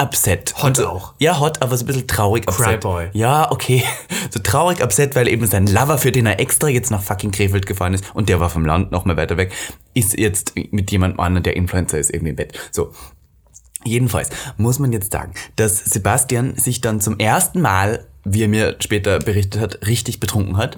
upset. Hot so, auch. Ja, hot, aber so ein bisschen traurig upset. Cryboy. Ja, okay. *laughs* So traurig upset, weil eben sein Lover, für den er extra jetzt nach fucking Krefeld gefahren ist und der war vom Land noch mal weiter weg, ist jetzt mit jemandem anderen, der Influencer ist, irgendwie im Bett. So. Jedenfalls muss man jetzt sagen, dass Sebastian sich dann zum ersten Mal, wie er mir später berichtet hat, richtig betrunken hat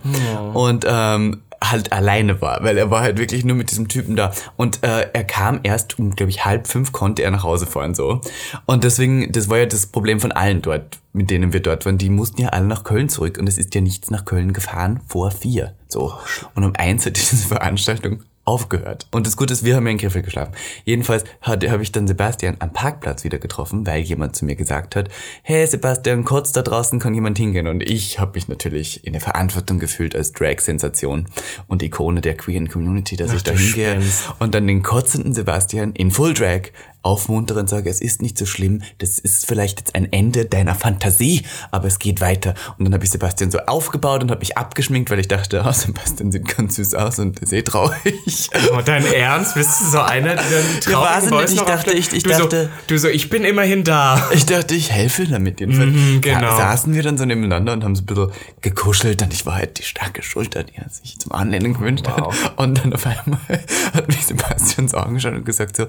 und ähm, halt alleine war, weil er war halt wirklich nur mit diesem Typen da. Und äh, er kam erst um, glaube ich, halb fünf konnte er nach Hause fahren so. Und deswegen, das war ja das Problem von allen dort, mit denen wir dort waren, die mussten ja alle nach Köln zurück. Und es ist ja nichts nach Köln gefahren vor vier, so. Und um eins hat diese Veranstaltung aufgehört. Und das Gute ist, wir haben ja in Krefeld geschlafen. Jedenfalls habe ich dann Sebastian am Parkplatz wieder getroffen, weil jemand zu mir gesagt hat, hey Sebastian, kurz da draußen kann jemand hingehen. Und ich habe mich natürlich in der Verantwortung gefühlt als Drag-Sensation und Ikone der queeren Community, dass ich da hingehe und dann den kotzenden Sebastian in Full Drag aufmuntere und sage, es ist nicht so schlimm, das ist vielleicht jetzt ein Ende deiner Fantasie, aber es geht weiter. Und dann habe ich Sebastian so aufgebaut und habe mich abgeschminkt, weil ich dachte, oh, Sebastian sieht ganz süß aus und ist eh traurig. Oh, dein Ernst? Bist du so einer, der den Ja, weiß traurigen ich dachte, ich- ich du dachte- So, du so, ich bin immerhin da. Ich dachte, ich helfe damit jedenfalls. Mhm, genau. Sa saßen wir dann so nebeneinander und haben so ein bisschen gekuschelt und ich war halt die starke Schulter, die er sich zum Anlehnen gewünscht Wow. hat. Und dann auf einmal *laughs* hat mich Sebastian so angeschaut und gesagt so,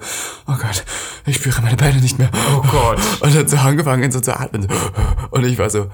oh Gott, ich spüre meine Beine nicht mehr. Oh Gott. Und hat so angefangen so zu atmen. Und ich war so,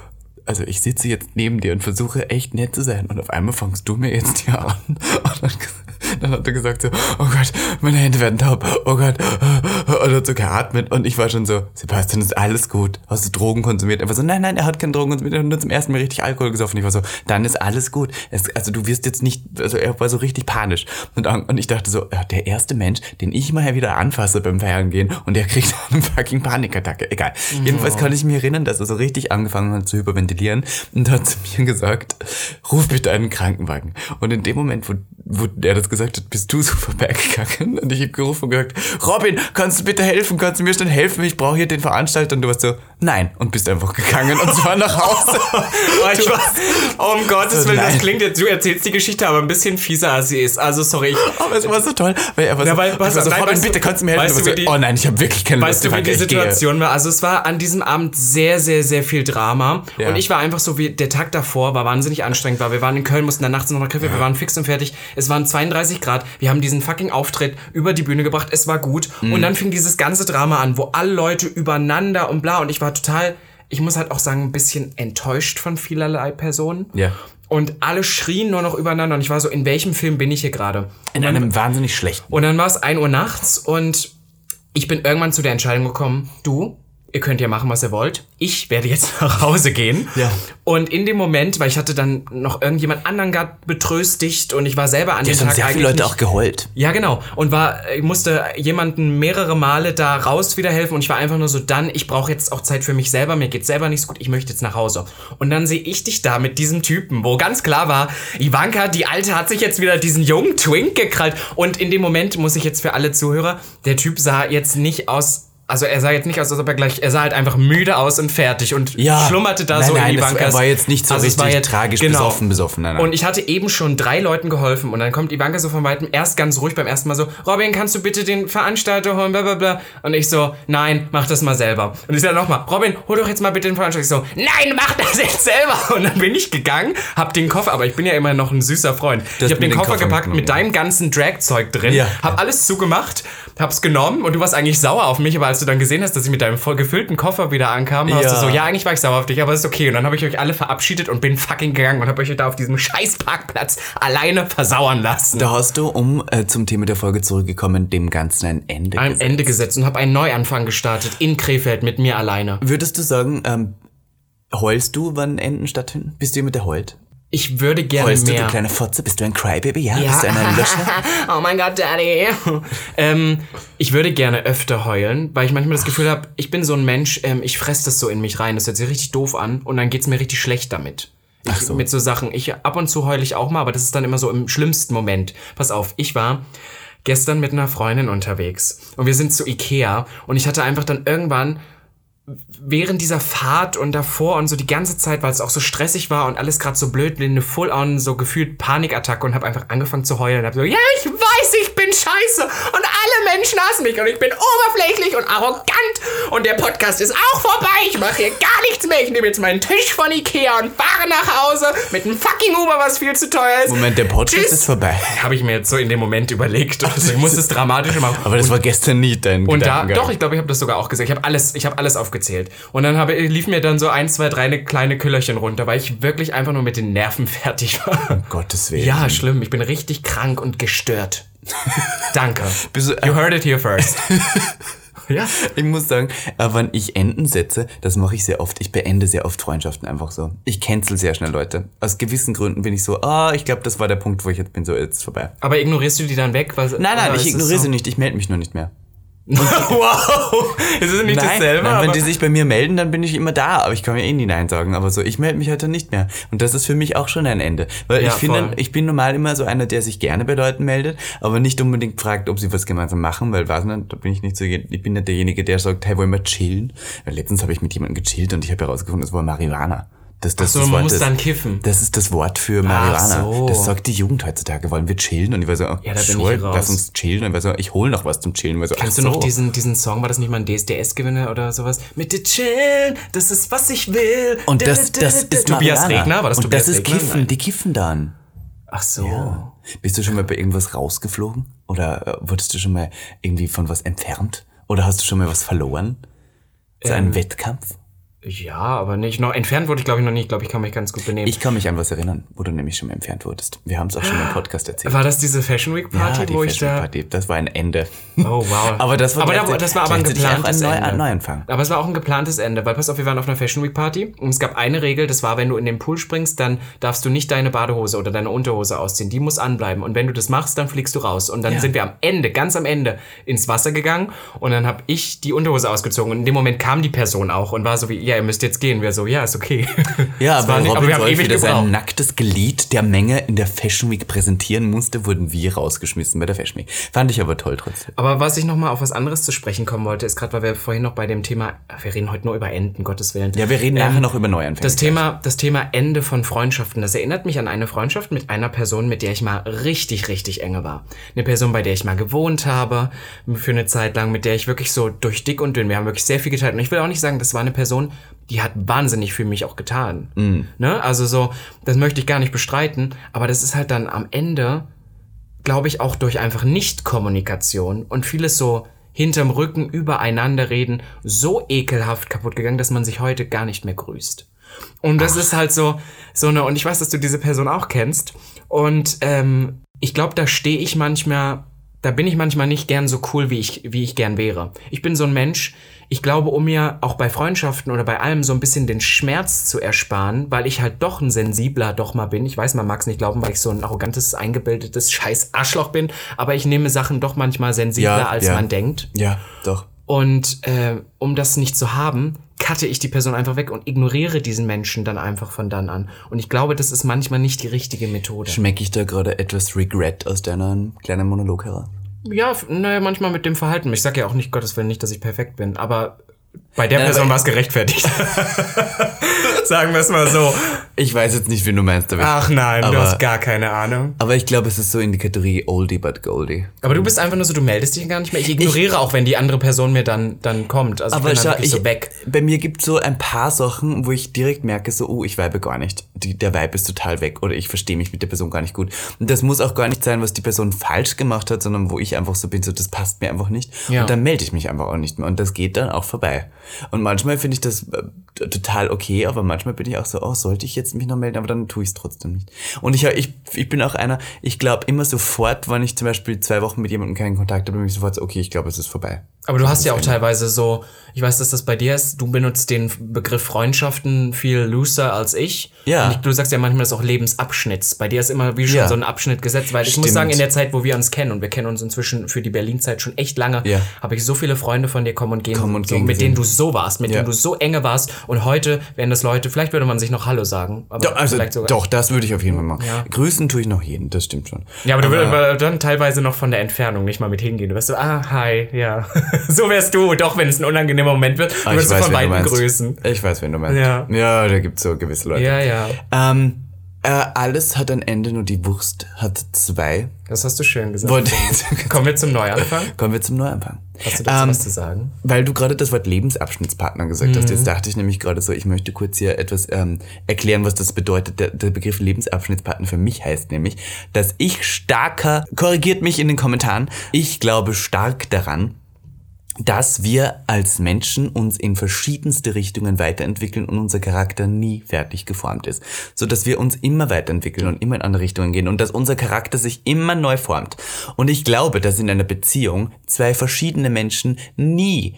also ich sitze jetzt neben dir und versuche echt nett zu sein und auf einmal fangst du mir jetzt hier an. *laughs* Und dann, dann hat er gesagt so, oh Gott, meine Hände werden taub, oh Gott. *laughs* Und hat so geatmet und ich war schon so, Sebastian, ist alles gut. Hast du Drogen konsumiert? Er war so, nein, nein, er hat keine Drogen konsumiert, er hat nur zum ersten Mal richtig Alkohol gesoffen. Ich war so, dann ist alles gut. Es, also du wirst jetzt nicht, also er war so richtig panisch. Und, und ich dachte so, der erste Mensch, den ich mal wieder anfasse beim Feiern gehen und der kriegt *laughs* eine fucking Panikattacke. Egal. Jedenfalls kann ich mich erinnern, dass er so richtig angefangen hat zu hyperventilieren und hat zu mir gesagt, ruf bitte einen Krankenwagen. Und in dem Moment, wo, wo er das gesagt hat, bist du so *laughs* vorbeigegangen und ich habe gerufen und gesagt, Robin, kannst du bitte helfen? Kannst du mir schnell helfen? Ich brauche hier den Veranstalter. Und du warst so, Nein. Und bist einfach gegangen und zwar nach Hause. *laughs* Oh, ich weiß, oh, um Gottes So, Willen, das nein. klingt jetzt, du erzählst die Geschichte aber ein bisschen fieser, als sie ist. Also, sorry, ich, Aber es war so toll. Weil er war so, Ja, weil- war was- so nein, Robin, weißt du- bitte, kannst du mir helfen? weißt du, so, wie die- oh nein, ich habe wirklich keine Weißt du, Lust. wie die ich gehe. Situation war? Also es war an diesem Abend sehr, sehr, sehr viel Drama. Ja. Und ich war einfach so wie, der Tag davor war wahnsinnig anstrengend, weil wir waren in Köln, mussten dann nachts noch nach Krefeld, wir waren fix und fertig. Es waren 32 Grad. Wir haben diesen fucking Auftritt über die Bühne gebracht. Es war gut. Mhm. Und dann fing dieses ganze Drama an, wo alle Leute übereinander und bla. Und ich war total, ich muss halt auch sagen, ein bisschen enttäuscht von vielerlei Personen. Ja. Und alle schrien nur noch übereinander. Und ich war so, in welchem Film bin ich hier gerade? In einem wahnsinnig schlechten. Und dann war es 1 Uhr nachts und ich bin irgendwann zu der Entscheidung gekommen, du, ihr könnt ja machen, was ihr wollt. Ich werde jetzt *laughs* nach Hause gehen. Ja. Und in dem Moment, weil ich hatte dann noch irgendjemand anderen gerade betröstigt und ich war selber an dem Es haben Tag sehr viele Leute nicht, auch geheult. ja, genau. Und war, ich musste jemanden mehrere Male da raus wieder helfen und ich war einfach nur so, dann, ich brauche jetzt auch Zeit für mich selber, mir geht's selber nicht so gut, ich möchte jetzt nach Hause. Und dann sehe ich dich da mit diesem Typen, wo ganz klar war, Ivanka, die Alte, hat sich jetzt wieder diesen jungen Twink gekrallt. Und in dem Moment muss ich jetzt für alle Zuhörer, der Typ sah jetzt nicht aus. Also er sah jetzt nicht aus, als ob er gleich, er sah halt einfach müde aus und fertig und Ja. schlummerte da Nein, so nein, in das- Ivankas. er war jetzt nicht so war richtig tragisch besoffen, besoffen, nein, nein. Und ich hatte eben schon drei Leuten geholfen und dann kommt Ivanka so von weitem erst ganz ruhig beim ersten Mal so, Robin, kannst du bitte den Veranstalter holen, bla bla bla. Und ich so, nein, mach das mal selber. Und ich sage nochmal, Robin, hol doch jetzt mal bitte den Veranstalter. Ich so, nein, mach das jetzt selber. *laughs* Und dann bin ich gegangen, hab den Koffer, aber ich bin ja immer noch ein süßer Freund. Ich hast hab den den Koffer Koffer gepackt mit deinem ganzen Dragzeug drin, Ja. hab alles zugemacht, hab's genommen und du warst eigentlich sauer auf mich, aber als du dann gesehen hast, dass ich mit deinem voll gefüllten Koffer wieder ankam, warst Ja. du so, ja, eigentlich war ich sauer auf dich, aber ist okay. Und dann habe ich euch alle verabschiedet und bin fucking gegangen und habe euch da auf diesem scheiß Parkplatz alleine versauern lassen. Da hast du, um äh, zum Thema der Folge zurückgekommen, dem Ganzen ein Ende Ein gesetzt. Ende gesetzt und habe einen Neuanfang gestartet in Krefeld mit mir alleine. Würdest du sagen, ähm, heulst du, wann Enden stattfinden? Bist du jemand, der heult? Ich würde gerne Heulst du, mehr. du kleine Fotze? Bist du ein Crybaby? Ja. Bist du ein Löscher? *laughs* oh mein Gott, Daddy. ähm, ich würde gerne öfter heulen, weil ich manchmal das Gefühl habe, ich bin so ein Mensch, ähm, ich fress das so in mich rein. Das hört sich richtig doof an und dann geht's mir richtig schlecht damit. Ich, Ach so. Mit so Sachen. Ich ab und zu heule ich auch mal, aber das ist dann immer so im schlimmsten Moment. Pass auf, ich war gestern mit einer Freundin unterwegs und wir sind zu Ikea und ich hatte einfach dann irgendwann während dieser Fahrt und davor und so die ganze Zeit, weil es auch so stressig war und alles gerade so blöd, eine Full-on so gefühlt Panikattacke und habe einfach angefangen zu heulen. Hab so, ja, ich weiß, ich bin scheiße und alle Menschen hassen mich und ich bin oberflächlich und arrogant und der Podcast ist auch vorbei. Ich mache hier gar nichts mehr. Ich nehme jetzt meinen Tisch von Ikea und fahre nach Hause mit einem fucking Uber, was viel zu teuer ist. Moment, der Podcast Tschüss. ist vorbei. Habe ich mir jetzt so in dem Moment überlegt. Also ich muss es dramatisch machen. Aber das war gestern nie dein Und da, Gedankengang. doch, ich glaube, ich habe das sogar auch gesagt. Ich habe alles, ich habe alles aufgezählt. Und dann habe, lief mir dann so ein, zwei, drei eine kleine Küllerchen runter, weil ich wirklich einfach nur mit den Nerven *laughs* fertig war. Um Gottes Willen. Ja, schlimm. Ich bin richtig krank und gestört. *laughs* Danke. You heard it here first. *laughs* ja. Ich muss sagen, äh, wenn ich Enden setze, das mache ich sehr oft. Ich beende sehr oft Freundschaften einfach so. Ich cancel sehr schnell Leute. Aus gewissen Gründen bin ich so, ah, ich glaube, das war der Punkt, wo ich jetzt bin, so, jetzt vorbei. Aber ignorierst du die dann weg? Was, Nein, nein, ich ignoriere so? sie nicht, ich melde mich nur nicht mehr. *laughs* wow! Es ist nicht Nein, dasselbe. nein, wenn die sich bei mir melden, dann bin ich immer da, aber ich kann mir eh nie Nein sagen. Aber so, ich melde mich heute nicht mehr. Und das ist für mich auch schon ein Ende. Weil Ja, ich finde, voll. ich bin normal immer so einer, der sich gerne bei Leuten meldet, aber nicht unbedingt fragt, ob sie was gemeinsam machen, weil weiß nicht, da bin ich nicht so, ich bin nicht derjenige, der sagt, hey, wollen wir chillen? Weil letztens habe ich mit jemandem gechillt und ich habe herausgefunden, das war Marihuana. Das, das, so, das man Wort muss ist, dann kiffen. Das ist das Wort für Marihuana. so. Das sagt die Jugend heutzutage. Wollen wir chillen? Und ich war so, Ja, da bin ich sure, lass uns chillen. Und ich war so, ich hole noch was zum Chillen. So, Kennst ach du noch so. diesen, diesen Song? War das nicht mal ein DSDS-Gewinner oder sowas? Mit dir chillen, das ist was ich will. Und das, das ist Tobias. Regner? War das Und Tobias das ist Regner? Kiffen, Nein. die kiffen dann. Ach so. Bist du schon mal bei irgendwas rausgeflogen? Oder äh, wurdest du schon mal irgendwie von was entfernt? Oder hast du schon mal was verloren? So Ähm. ein Wettkampf? Ja, aber nicht noch. Entfernt wurde ich, glaube ich, noch nicht. Ich glaube, ich kann mich ganz gut benehmen. Ich kann mich an was erinnern, wo du nämlich schon mal entfernt wurdest. Wir haben es auch schon im Podcast erzählt. war das diese Fashion Week Party, ja, die wo ich Fashion da. Party, das war ein Ende. Oh, wow. *laughs* Aber das war, aber da, das war aber ein geplantes ein Neu Ende. Neuanfang. Aber es war auch ein geplantes Ende, weil pass auf, wir waren auf einer Fashion Week Party und es gab eine Regel, das war, wenn du in den Pool springst, dann darfst du nicht deine Badehose oder deine Unterhose ausziehen. Die muss anbleiben. Und wenn du das machst, dann fliegst du raus. Und dann Ja. sind wir am Ende, ganz am Ende, ins Wasser gegangen und dann habe ich die Unterhose ausgezogen. Und in dem Moment kam die Person auch und war so wie, ja, ihr müsst jetzt gehen. Wir so, ja, ist okay. *laughs* Ja, aber nicht- Robin wir haben ewig sein nacktes Glied der Menge in der Fashion Week präsentieren musste, wurden wir rausgeschmissen bei der Fashion Week. Fand ich aber toll trotzdem. Aber was ich nochmal auf was anderes zu sprechen kommen wollte, ist gerade, weil wir vorhin noch bei dem Thema, wir reden heute nur über Enden, Gottes Willen. Ja, wir reden Ähm, nachher noch über Neuanfänge. Das Thema, das Thema Ende von Freundschaften, das erinnert mich an eine Freundschaft mit einer Person, mit der ich mal richtig, richtig enge war. Eine Person, bei der ich mal gewohnt habe, für eine Zeit lang, mit der ich wirklich so durch dick und dünn, wir haben wirklich sehr viel geteilt. Und ich will auch nicht sagen, das war eine Person, die hat wahnsinnig für mich auch getan. Ne? Also so, das möchte ich gar nicht bestreiten, aber das ist halt dann am Ende, glaube ich, auch durch einfach Nicht-Kommunikation und vieles so hinterm Rücken übereinander reden, so ekelhaft kaputt gegangen, dass man sich heute gar nicht mehr grüßt. Und das ist halt so, so eine, und ich weiß, dass du diese Person auch kennst. Und ähm, ich glaube, da stehe ich manchmal, da bin ich manchmal nicht gern so cool, wie ich, wie ich gern wäre. Ich bin so ein Mensch, ich glaube, um mir auch bei Freundschaften oder bei allem so ein bisschen den Schmerz zu ersparen, weil ich halt doch ein sensibler doch mal bin. Ich weiß, man mag es nicht glauben, weil ich so ein arrogantes, eingebildetes scheiß Arschloch bin, aber ich nehme Sachen doch manchmal sensibler, Ja, als ja. man denkt. Ja, doch. Und äh, um das nicht zu haben, cutte ich die Person einfach weg und ignoriere diesen Menschen dann einfach von dann an. Und ich glaube, das ist manchmal nicht die richtige Methode. Schmecke ich da gerade etwas Regret aus deinem kleinen Monolog heraus? Ja, naja, manchmal mit dem Verhalten. Ich sage ja auch nicht, Gottes Willen, nicht, dass ich perfekt bin, aber bei der Person war es gerechtfertigt. *laughs* Sagen wir es mal so. Ich weiß jetzt nicht, wen du meinst, aber, Ach nein, aber, du hast gar keine Ahnung. aber ich glaube, es ist so in die Kategorie Oldie but Goldie. Aber du bist einfach nur so, du meldest dich gar nicht mehr. Ich ignoriere auch, wenn die andere Person mir dann, dann kommt. Also Aber ich bin dann ich, so weg. bei mir gibt so ein paar Sachen, wo ich direkt merke, so, oh, ich vibe gar nicht. Die, der Vibe ist total weg oder ich verstehe mich mit der Person gar nicht gut. Und das muss auch gar nicht sein, was die Person falsch gemacht hat, sondern wo ich einfach so bin, so, das passt mir einfach nicht. Ja. Und dann melde ich mich einfach auch nicht mehr. Und das geht dann auch vorbei. Und manchmal finde ich das äh, total okay, aber manchmal bin ich auch so, oh, sollte ich jetzt mich noch melden, aber dann tue ich es trotzdem nicht. Und ich, ich, ich bin auch einer, ich glaube immer sofort, wenn ich zum Beispiel zwei Wochen mit jemandem keinen Kontakt habe, bin ich sofort so, okay, ich glaube, es ist vorbei. Aber du hast ja auch teilweise so, ich weiß, dass das bei dir ist, du benutzt den Begriff Freundschaften viel looser als ich. Ja. Ich, du sagst ja manchmal das auch Lebensabschnitts. Bei dir ist immer wie schon Ja. so ein Abschnitt gesetzt, weil ich muss Stimmt. sagen, in der Zeit, wo wir uns kennen, und wir kennen uns inzwischen für die Berlin-Zeit schon echt lange, Ja. habe ich so viele Freunde von dir kommen und gehen, Kommen und so, gehen mit denen du so warst, mit Ja. denen du so enge warst. Und heute wären das Leute, vielleicht würde man sich noch Hallo sagen. Aber Doch, also, vielleicht sogar. doch, das würde ich auf jeden Fall machen. Ja. Grüßen tue ich noch jeden, das stimmt schon. Ja, aber du würdest aber dann teilweise noch von der Entfernung nicht mal mit hingehen. Du wärst so, ah, hi, ja. *laughs* so wärst du, doch wenn es ein unangenehmer Moment wird, Ah, würdest du von meinst. grüßen. Ich weiß, wen du meinst. Ja. Ja, da gibt's so gewisse Leute. Ja, ja. Ähm, äh, alles hat ein Ende, nur die Wurst hat zwei. Das hast du schön gesagt. Wollte- *laughs* Kommen wir zum Neuanfang. *laughs* Kommen wir zum Neuanfang. Hast du dazu Ähm, was zu sagen? Weil du gerade das Wort Lebensabschnittspartner gesagt hast, Mhm. jetzt dachte ich nämlich gerade so, ich möchte kurz hier etwas ähm, erklären, was das bedeutet. Der, der Begriff Lebensabschnittspartner für mich heißt nämlich, dass ich starker, korrigiert mich in den Kommentaren, ich glaube stark daran, dass wir als Menschen uns in verschiedenste Richtungen weiterentwickeln und unser Charakter nie fertig geformt ist. So dass wir uns immer weiterentwickeln und immer in andere Richtungen gehen und dass unser Charakter sich immer neu formt. Und ich glaube, dass in einer Beziehung zwei verschiedene Menschen nie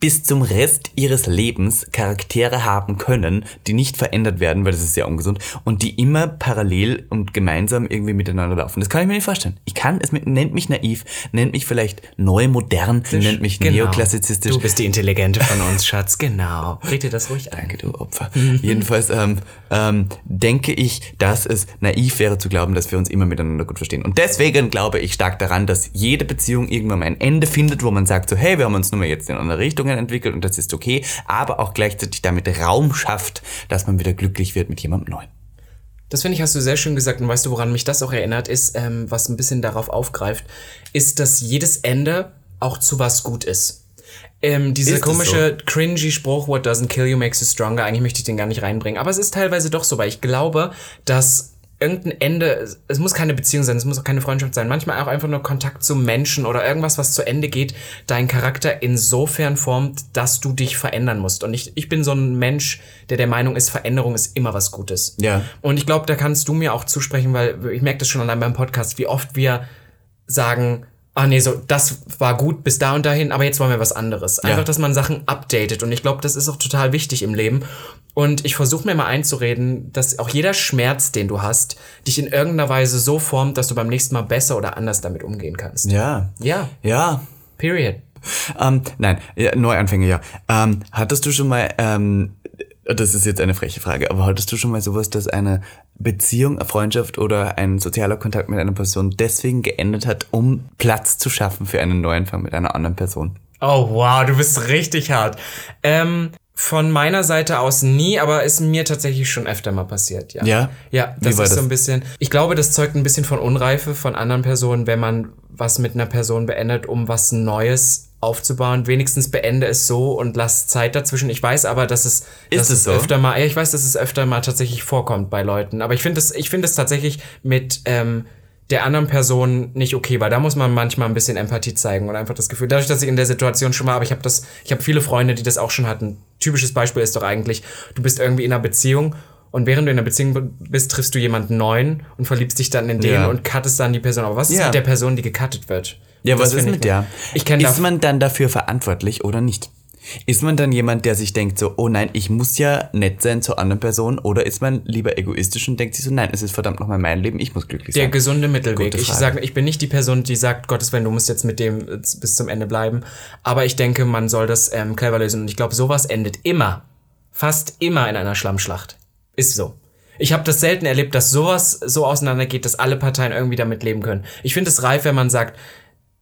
bis zum Rest ihres Lebens Charaktere haben können, die nicht verändert werden, weil das ist sehr ungesund, und die immer parallel und gemeinsam irgendwie miteinander laufen. Das kann ich mir nicht vorstellen. Ich kann, es nennt mich naiv, nennt mich vielleicht neu modern, nennt mich Genau. neoklassizistisch. Du bist die Intelligente von uns, Schatz. Genau. Red dir das ruhig ein. Danke, du Opfer. Jedenfalls ähm, ähm, denke ich, dass es naiv wäre zu glauben, dass wir uns immer miteinander gut verstehen. Und deswegen glaube ich stark daran, dass jede Beziehung irgendwann mal ein Ende findet, wo man sagt so, hey, wir haben uns nun mal jetzt in andere Richtungen entwickelt und das ist okay, aber auch gleichzeitig damit Raum schafft, dass man wieder glücklich wird mit jemandem Neuen. Das finde ich, hast du sehr schön gesagt. Und weißt du, woran mich das auch erinnert, ist, ähm, was ein bisschen darauf aufgreift, ist, dass jedes Ende auch zu was gut ist. Ähm, dieser komische, cringy Spruch, what doesn't kill you makes you stronger, eigentlich möchte ich den gar nicht reinbringen. Aber es ist teilweise doch so, weil ich glaube, dass irgendein Ende, es muss keine Beziehung sein, es muss auch keine Freundschaft sein, manchmal auch einfach nur Kontakt zu Menschen oder irgendwas, was zu Ende geht, deinen Charakter insofern formt, dass du dich verändern musst. Und ich, ich bin so ein Mensch, der der Meinung ist, Veränderung ist immer was Gutes. Ja. Und ich glaube, da kannst du mir auch zusprechen, weil ich merke das schon allein beim Podcast, wie oft wir sagen, ah nee, so, das war gut bis da und dahin, aber jetzt wollen wir was anderes. Einfach, dass man Sachen updatet. Und ich glaube, das ist auch total wichtig im Leben. Und ich versuche mir mal einzureden, dass auch jeder Schmerz, den du hast, dich in irgendeiner Weise so formt, dass du beim nächsten Mal besser oder anders damit umgehen kannst. Ja. Ja, Ja. period. Ähm, nein, ja, Neuanfänge, ja. Ähm, hattest du schon mal ähm, das ist jetzt eine freche Frage, aber hattest du schon mal sowas, dass eine Beziehung, Freundschaft oder ein sozialer Kontakt mit einer Person deswegen geendet hat, um Platz zu schaffen für einen Neuanfang mit einer anderen Person? Oh wow, du bist richtig hart. Ähm, von meiner Seite aus nie, aber ist mir tatsächlich schon öfter mal passiert, ja. Ja? Ja, Wie das war ist so das? ein bisschen. Ich glaube, das zeugt ein bisschen von Unreife von anderen Personen, wenn man was mit einer Person beendet, um was Neues aufzubauen. Wenigstens beende es so und lass Zeit dazwischen. Ich weiß aber, dass es, dass es so? öfter mal, ja, ich weiß, dass es öfter mal tatsächlich vorkommt bei Leuten. Aber ich finde es, ich finde es tatsächlich mit ähm, der anderen Person nicht okay, weil da muss man manchmal ein bisschen Empathie zeigen und einfach das Gefühl, dadurch, dass ich in der Situation schon war, aber ich habe das, ich habe viele Freunde, die das auch schon hatten. Typisches Beispiel ist doch eigentlich, du bist irgendwie in einer Beziehung und während du in einer Beziehung bist, triffst du jemanden neuen und verliebst dich dann in den Ja. und cuttest dann die Person. Aber was ist Ja. mit der Person, die gecuttet wird? Ja, Das was ist mit nicht. der? Ich kenne Ist man dann dafür verantwortlich oder nicht? Ist man dann jemand, der sich denkt so, oh nein, ich muss ja nett sein zur anderen Person, oder ist man lieber egoistisch und denkt sich so, nein, es ist verdammt nochmal mein Leben, ich muss glücklich Der sein. gesunde Mittelweg. Ich sage, ich bin nicht die Person, die sagt, Gottes Willen, du musst jetzt mit dem äh, bis zum Ende bleiben. Aber ich denke, man soll das ähm, clever lösen. Und ich glaube, sowas endet immer, fast immer in einer Schlammschlacht. Ist so. Ich habe das selten erlebt, dass sowas so auseinandergeht, dass alle Parteien irgendwie damit leben können. Ich finde es reif, wenn man sagt,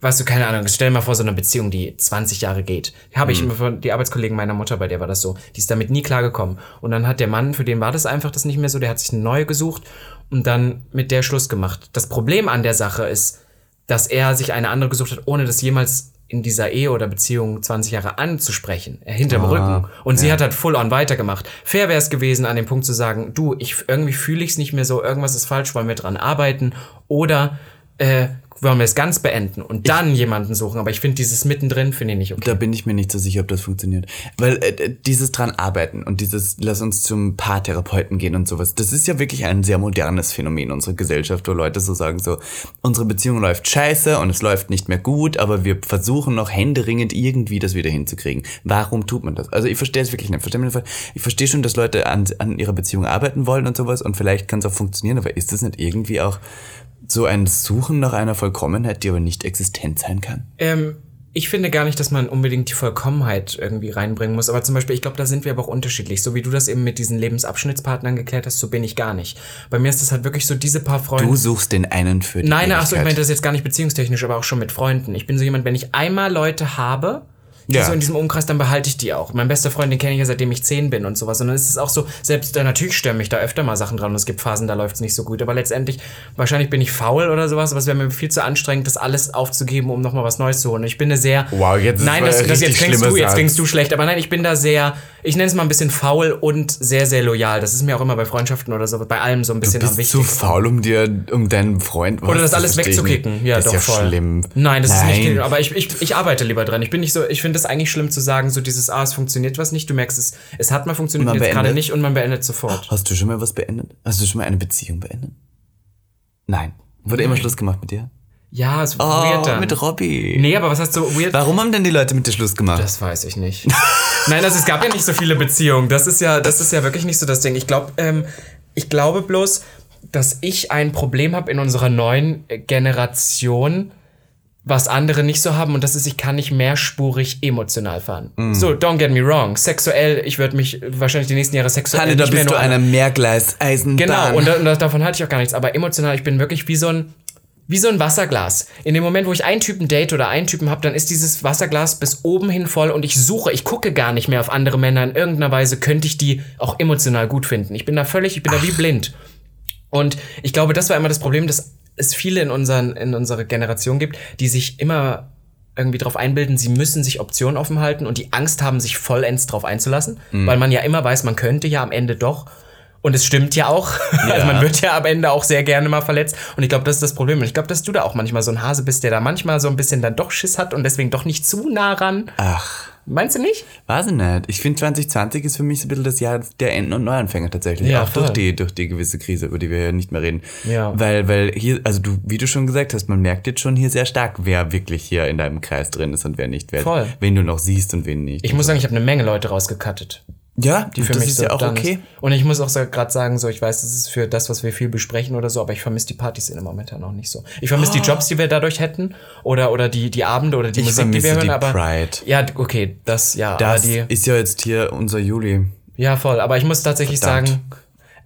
weißt du, keine Ahnung, stell dir mal vor, so eine Beziehung, die 20 Jahre geht. Habe ich immer von die Arbeitskollegen meiner Mutter, bei der war das so. Die ist damit nie klargekommen. Und dann hat der Mann, für den war das einfach das nicht mehr so, der hat sich eine neue gesucht und dann mit der Schluss gemacht. Das Problem an der Sache ist, dass er sich eine andere gesucht hat, ohne das jemals in dieser Ehe oder Beziehung 20 Jahre anzusprechen, hinterm Rücken. Und sie hat halt full on weitergemacht. Fair wäre es gewesen, an dem Punkt zu sagen, du, ich irgendwie fühle ich es nicht mehr so, irgendwas ist falsch, wollen wir dran arbeiten oder äh, wollen wir es ganz beenden und dann jemanden suchen. Aber ich finde dieses mittendrin finde ich nicht okay. Da bin ich mir nicht so sicher, ob das funktioniert. Weil äh, dieses dran arbeiten und dieses lass uns zum Paartherapeuten gehen und sowas, das ist ja wirklich ein sehr modernes Phänomen unserer Gesellschaft, wo Leute so sagen so, unsere Beziehung läuft scheiße und es läuft nicht mehr gut, aber wir versuchen noch händeringend irgendwie das wieder hinzukriegen. Warum tut man das? Also ich verstehe es wirklich nicht. Ich verstehe schon, dass Leute an, an ihrer Beziehung arbeiten wollen und sowas und vielleicht kann es auch funktionieren, aber ist das nicht irgendwie auch so ein Suchen nach einer Vollkommenheit, die aber nicht existent sein kann? Ähm, ich finde gar nicht, dass man unbedingt die Vollkommenheit irgendwie reinbringen muss. Aber zum Beispiel, ich glaube, da sind wir aber auch unterschiedlich. So wie du das eben mit diesen Lebensabschnittspartnern geklärt hast, so bin ich gar nicht. Bei mir ist das halt wirklich so diese paar Freunde. Du suchst den einen für die Nein, ach so, ich Ewigkeit. meine das jetzt gar nicht beziehungstechnisch, aber auch schon mit Freunden. Ich bin so jemand, wenn ich einmal Leute habe, die Ja. so in diesem Umkreis, dann behalte ich die auch. Mein bester Freund, den kenne ich ja seitdem ich zehn bin und sowas. Und dann ist es auch so, selbst da natürlich stören mich da öfter mal Sachen dran und es gibt Phasen, da läuft es nicht so gut. Aber letztendlich, wahrscheinlich bin ich faul oder sowas, aber es wäre mir viel zu anstrengend, das alles aufzugeben, um nochmal was Neues zu holen. Ich bin eine sehr. Wow, jetzt ist Nein, das, das jetzt klingst du, jetzt klingst du schlecht. Aber nein, ich bin da sehr, ich nenne es mal ein bisschen faul und sehr, sehr loyal. Das ist mir auch immer bei Freundschaften oder so, bei allem so ein bisschen Du am bist zu wichtigsten. faul, um dir, um deinen Freund was, Oder das alles wegzukicken. Ja, das doch ist ja voll. schlimm. Nein, das ist nicht Nein. schlimm. Aber ich, ich, ich arbeite lieber dran. Ich bin nicht so, ich finde es eigentlich schlimm zu sagen, so dieses, ah, es funktioniert was nicht. Du merkst es, es hat mal funktioniert, jetzt gerade nicht und man beendet sofort. Hast du schon mal was beendet? Hast du schon mal eine Beziehung beendet? Nein. Wurde immer Schluss gemacht mit dir? Ja, es Oh, weird dann. mit Robby. Nee, aber was heißt so weird? Warum haben denn die Leute mit dir Schluss gemacht? Das weiß ich nicht. *laughs* Nein, also es gab ja nicht so viele Beziehungen. Das ist ja, das ist ja wirklich nicht so das Ding. Ich glaube, ähm, ich glaube bloß, dass ich ein Problem habe in unserer neuen Generation, was andere nicht so haben, und das ist, ich kann nicht mehrspurig emotional fahren. Mm. So, don't get me wrong. Sexuell, ich würde mich wahrscheinlich die nächsten Jahre sexuell Hanne, da nicht mehr bist du nur einer Mehrgleis-Eisenbahn. Genau, und, und da, davon hatte ich auch gar nichts. Aber emotional, ich bin wirklich wie so ein, wie so ein Wasserglas. In dem Moment, wo ich einen Typen date oder einen Typen habe, dann ist dieses Wasserglas bis oben hin voll und ich suche, ich gucke gar nicht mehr auf andere Männer. In irgendeiner Weise könnte ich die auch emotional gut finden. Ich bin da völlig, ich bin da wie blind. Und ich glaube, das war immer das Problem, dass es viele in, unseren, in unserer Generation gibt, die sich immer irgendwie darauf einbilden, sie müssen sich Optionen offen halten und die Angst haben, sich vollends drauf einzulassen, weil man ja immer weiß, man könnte ja am Ende doch. Und es stimmt ja auch. *laughs* Also man wird ja am Ende auch sehr gerne mal verletzt. Und ich glaube, das ist das Problem. Und ich glaube, dass du da auch manchmal so ein Hase bist, der da manchmal so ein bisschen dann doch Schiss hat und deswegen doch nicht zu nah ran. Ach, Meinst du nicht? weiß ich nicht. Ich finde 2020 ist für mich so ein bisschen das Jahr der Enden- und Neuanfänger tatsächlich. Ja, auch durch die, durch die gewisse Krise, über die wir ja nicht mehr reden. Ja. Weil, weil hier, also du, wie du schon gesagt hast, man merkt jetzt schon hier sehr stark, wer wirklich hier in deinem Kreis drin ist und wer nicht. Wer, Voll. Wen du noch siehst und wen nicht. Ich muss sagen, ich habe eine Menge Leute rausgekattet. Ja, die für das mich ist so ja auch okay. Ist. Und ich muss auch so gerade sagen, so ich weiß, das ist für das, was wir viel besprechen oder so, aber ich vermisse die Partys in momentan auch nicht so. Ich vermisse die Jobs, die wir dadurch hätten oder oder die die Abende oder die Ich Musik, die wir hören, die aber Pride. ja, okay, das ja, Das aber die ist ja jetzt hier unser Juli. Ja, voll. Aber ich muss tatsächlich Verdammt. sagen,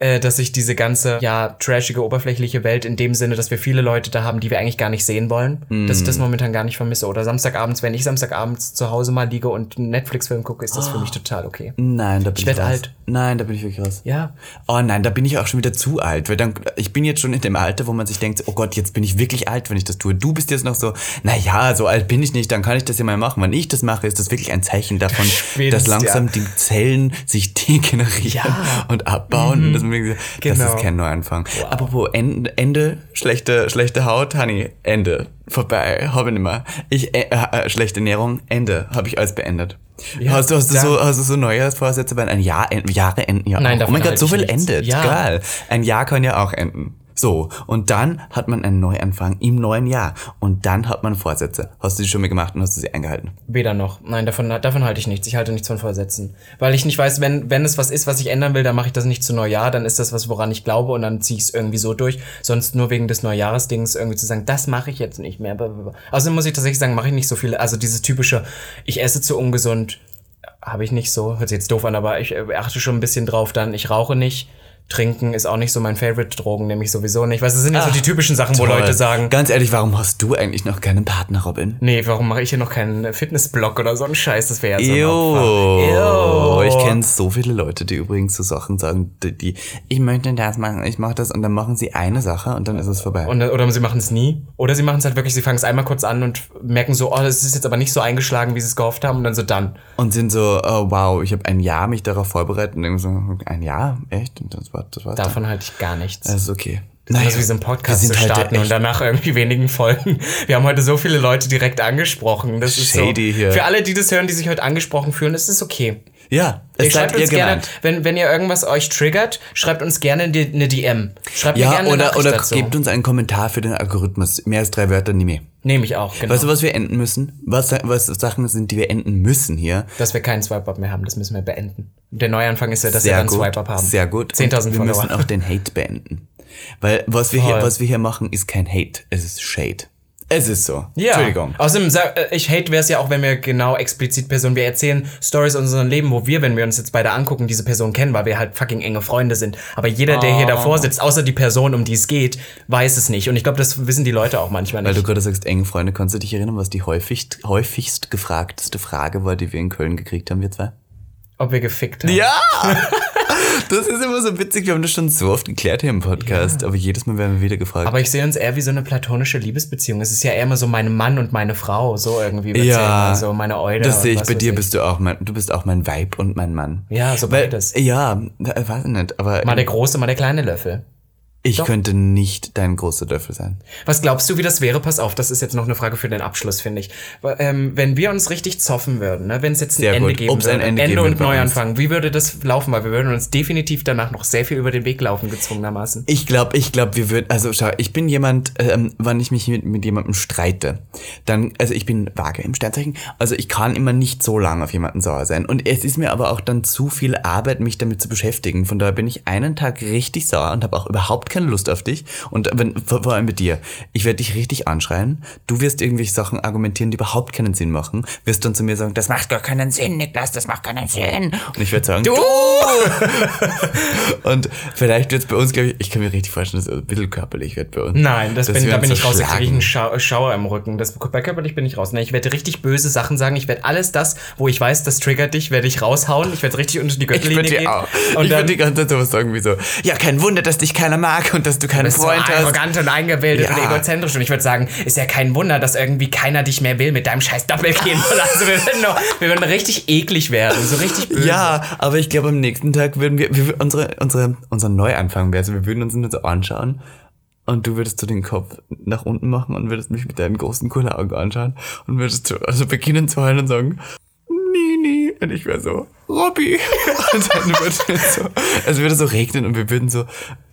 äh, dass ich diese ganze, ja, trashige, oberflächliche Welt in dem Sinne, dass wir viele Leute da haben, die wir eigentlich gar nicht sehen wollen, dass ich das Mm. momentan gar nicht vermisse. Oder Samstagabends, wenn ich Samstagabends zu Hause mal liege und einen Netflix-Film gucke, ist das für mich total okay. Nein, da bin ich, werd raus. alt. Nein, da bin ich wirklich raus. Ja. Oh nein, da bin ich auch schon wieder zu alt. Weil dann, ich bin jetzt schon in dem Alter, wo man sich denkt, oh Gott, jetzt bin ich wirklich alt, wenn ich das tue. Du bist jetzt noch so, naja, so alt bin ich nicht, dann kann ich das ja mal machen. Wenn ich das mache, ist das wirklich ein Zeichen davon, *laughs* dass langsam ja. die Zellen sich *laughs* degenerieren Ja. Mhm. und abbauen. Und denkt, das Genau. ist kein Neuanfang. Apropos Ende, Ende schlechte, schlechte Haut, Honey, Ende. Vorbei, habe ich nicht mehr. Ich, äh, äh, schlechte Ernährung, Ende. Habe ich alles beendet. Ja, hast, du, hast, du so, hast du so Neujahrsvorsätze bei ein Jahr, Jahre enden ja Nein, auch. Oh mein Gott, so viel nichts. endet. Ja. Geil. Ein Jahr kann ja auch enden. So, und dann hat man einen Neuanfang im neuen Jahr. Und dann hat man Vorsätze. Hast du die schon mal gemacht und hast du sie eingehalten? Weder noch. Nein, davon, davon halte ich nichts. Ich halte nichts von Vorsätzen. Weil ich nicht weiß, wenn, wenn es was ist, was ich ändern will, dann mache ich das nicht zu Neujahr, dann ist das was, woran ich glaube und dann ziehe ich es irgendwie so durch. Sonst nur wegen des Neujahresdings irgendwie zu sagen, das mache ich jetzt nicht mehr. Außerdem muss ich tatsächlich sagen, mache ich nicht so viele. Also dieses typische, ich esse zu ungesund, habe ich nicht so. Hört sich jetzt doof an, aber ich äh, achte schon ein bisschen drauf dann. Ich rauche nicht. Trinken ist auch nicht so mein Favorite. Drogen nehme ich sowieso nicht. Weißt du, das sind ja so Ach, die typischen Sachen, wo Toll. Leute sagen, Ganz ehrlich, warum hast du eigentlich noch keinen Partner, Robin? Nee, warum mache ich hier noch keinen Fitnessblog oder so einen Scheiß? Das wäre ja so. Opfer. Ew. Ich kenne so viele Leute, die übrigens so Sachen sagen, die, die ich möchte das machen, ich mache das und dann machen sie eine Sache und dann ist es vorbei. Und, oder sie machen es nie. Oder sie machen es halt wirklich, sie fangen es einmal kurz an und merken so, oh, das ist jetzt aber nicht so eingeschlagen, wie sie es gehofft haben. Und dann so dann. Und sind so, oh, wow, ich habe ein Jahr mich darauf vorbereitet und irgendwie so, ein Jahr? Echt? Und das war das war's dann. Davon halte ich gar nichts. Das ist okay. Das ist wie so ein Podcast zu halt starten echt- und danach irgendwie wenigen Folgen. Wir haben heute so viele Leute direkt angesprochen. Das ist Shady so. hier. Für alle, die das hören, die sich heute angesprochen fühlen, ist es okay. Ja, Ihr es schreibt seid ihr uns gerne, gemeint. wenn, wenn ihr irgendwas euch triggert, schreibt uns gerne eine eine DM. Schreibt mir Ja, gerne eine oder, Nachricht oder dazu. gebt uns einen Kommentar für den Algorithmus. Mehr als drei Wörter, nie mehr. Nehme ich auch, genau. Weißt du, was wir enden müssen? Was, was Sachen sind, die wir enden müssen hier? dass wir keinen Swipe-Up mehr haben. Das müssen wir beenden. Der Neuanfang ist ja, dass wir Sehr dann gut. Swipe-Up haben. Sehr gut. 10.000 Und Wir müssen auch den Hate beenden. Weil was wir, hier, was wir hier machen, ist kein Hate. Es ist Shade. Es ist so. Ja. Entschuldigung. Außerdem, äh, ich hate wäre es ja auch, wenn wir genau explizit Personen, wir erzählen Stories aus unserem Leben, wo wir, wenn wir uns jetzt beide angucken, diese Person kennen, weil wir halt fucking enge Freunde sind. Aber jeder, der hier Oh. davor sitzt, außer die Person, um die es geht, weiß es nicht. Und ich glaube, das wissen die Leute auch manchmal Weil nicht. du gerade sagst, enge Freunde, kannst du dich erinnern, was die häufigst, häufigst gefragteste Frage war, die wir in Köln gekriegt haben, wir zwei? Ob wir gefickt haben. Ja! *laughs* Das ist immer so witzig, wir haben das schon so oft geklärt hier im Podcast, aber jedes Mal werden wir wieder gefragt. Aber ich sehe uns eher wie so eine platonische Liebesbeziehung. Es ist ja eher immer so mein Mann und meine Frau, so irgendwie. ja, so meine Eude. das sehe ich bei dir, bist du auch mein, du bist auch mein Weib und mein Mann. Ja, so beides. Ja, äh, weiß ich nicht, aber Mal der große, mal der kleine Löffel. Ich doch. könnte nicht dein großer Löffel sein. Was glaubst du, wie das wäre? Pass auf, das ist jetzt noch eine Frage für den Abschluss, finde ich. Ähm, wenn wir uns richtig zoffen würden, ne? wenn es jetzt ein Sehr Ende gut. geben Ob's ein würde, Ende geben und. Neuanfang, wie würde das laufen? Weil wir würden uns definitiv danach noch sehr viel über den Weg laufen, gezwungenermaßen. Ich glaube, ich glaube, wir würden, also schau, ich bin jemand, ähm, wann ich mich mit, mit jemandem streite, dann, also ich bin vage im Sternzeichen, also ich kann immer nicht so lange auf jemanden sauer sein. Und es ist mir aber auch dann zu viel Arbeit, mich damit zu beschäftigen. Von daher bin ich einen Tag richtig sauer und habe auch überhaupt keine Lust auf dich. Und wenn, vor, allem mit dir. Ich werde dich richtig anschreien. Du wirst irgendwelche Sachen argumentieren, die überhaupt keinen Sinn machen. Wirst dann zu mir sagen, das macht gar keinen Sinn, Niklas, das macht keinen Sinn. Und ich werde sagen, du! *laughs* und vielleicht wird es bei uns, glaube ich, ich kann mir richtig vorstellen, dass es ein bisschen körperlich wird bei uns. Nein, das bin, da bin ich raus. Da kriege ich einen Schau Schauer im Rücken. Das, bei körperlich bin ich raus. Ne, ich werde richtig böse Sachen sagen. Ich werde alles das, wo ich weiß, das triggert dich, werde ich raushauen. Ich werde richtig unter die Gürtellinie gehen. dir auch. Und ich dann würde die ganze Zeit sowas sagen wie so, ja, kein Wunder, dass dich keiner mag und dass du keinen bist so Freund hast. arrogant und eingebildet Ja. und egozentrisch. Und ich würde sagen, ist ja kein Wunder, dass irgendwie keiner dich mehr will mit deinem scheiß Doppelkinn. *laughs* also wir würden, noch, wir würden richtig eklig werden, so richtig böse. Ja, aber ich glaube, am nächsten Tag würden wir, wir unsere, unsere, unser Neuanfang wäre, also wir würden uns nur so anschauen und du würdest so den Kopf nach unten machen und würdest mich mit deinen großen Kulleraugen anschauen und würdest so, also beginnen zu heulen und sagen, Nini. Und ich wäre so, Robby. *laughs* Und dann würde es so, es würde so regnen und wir würden so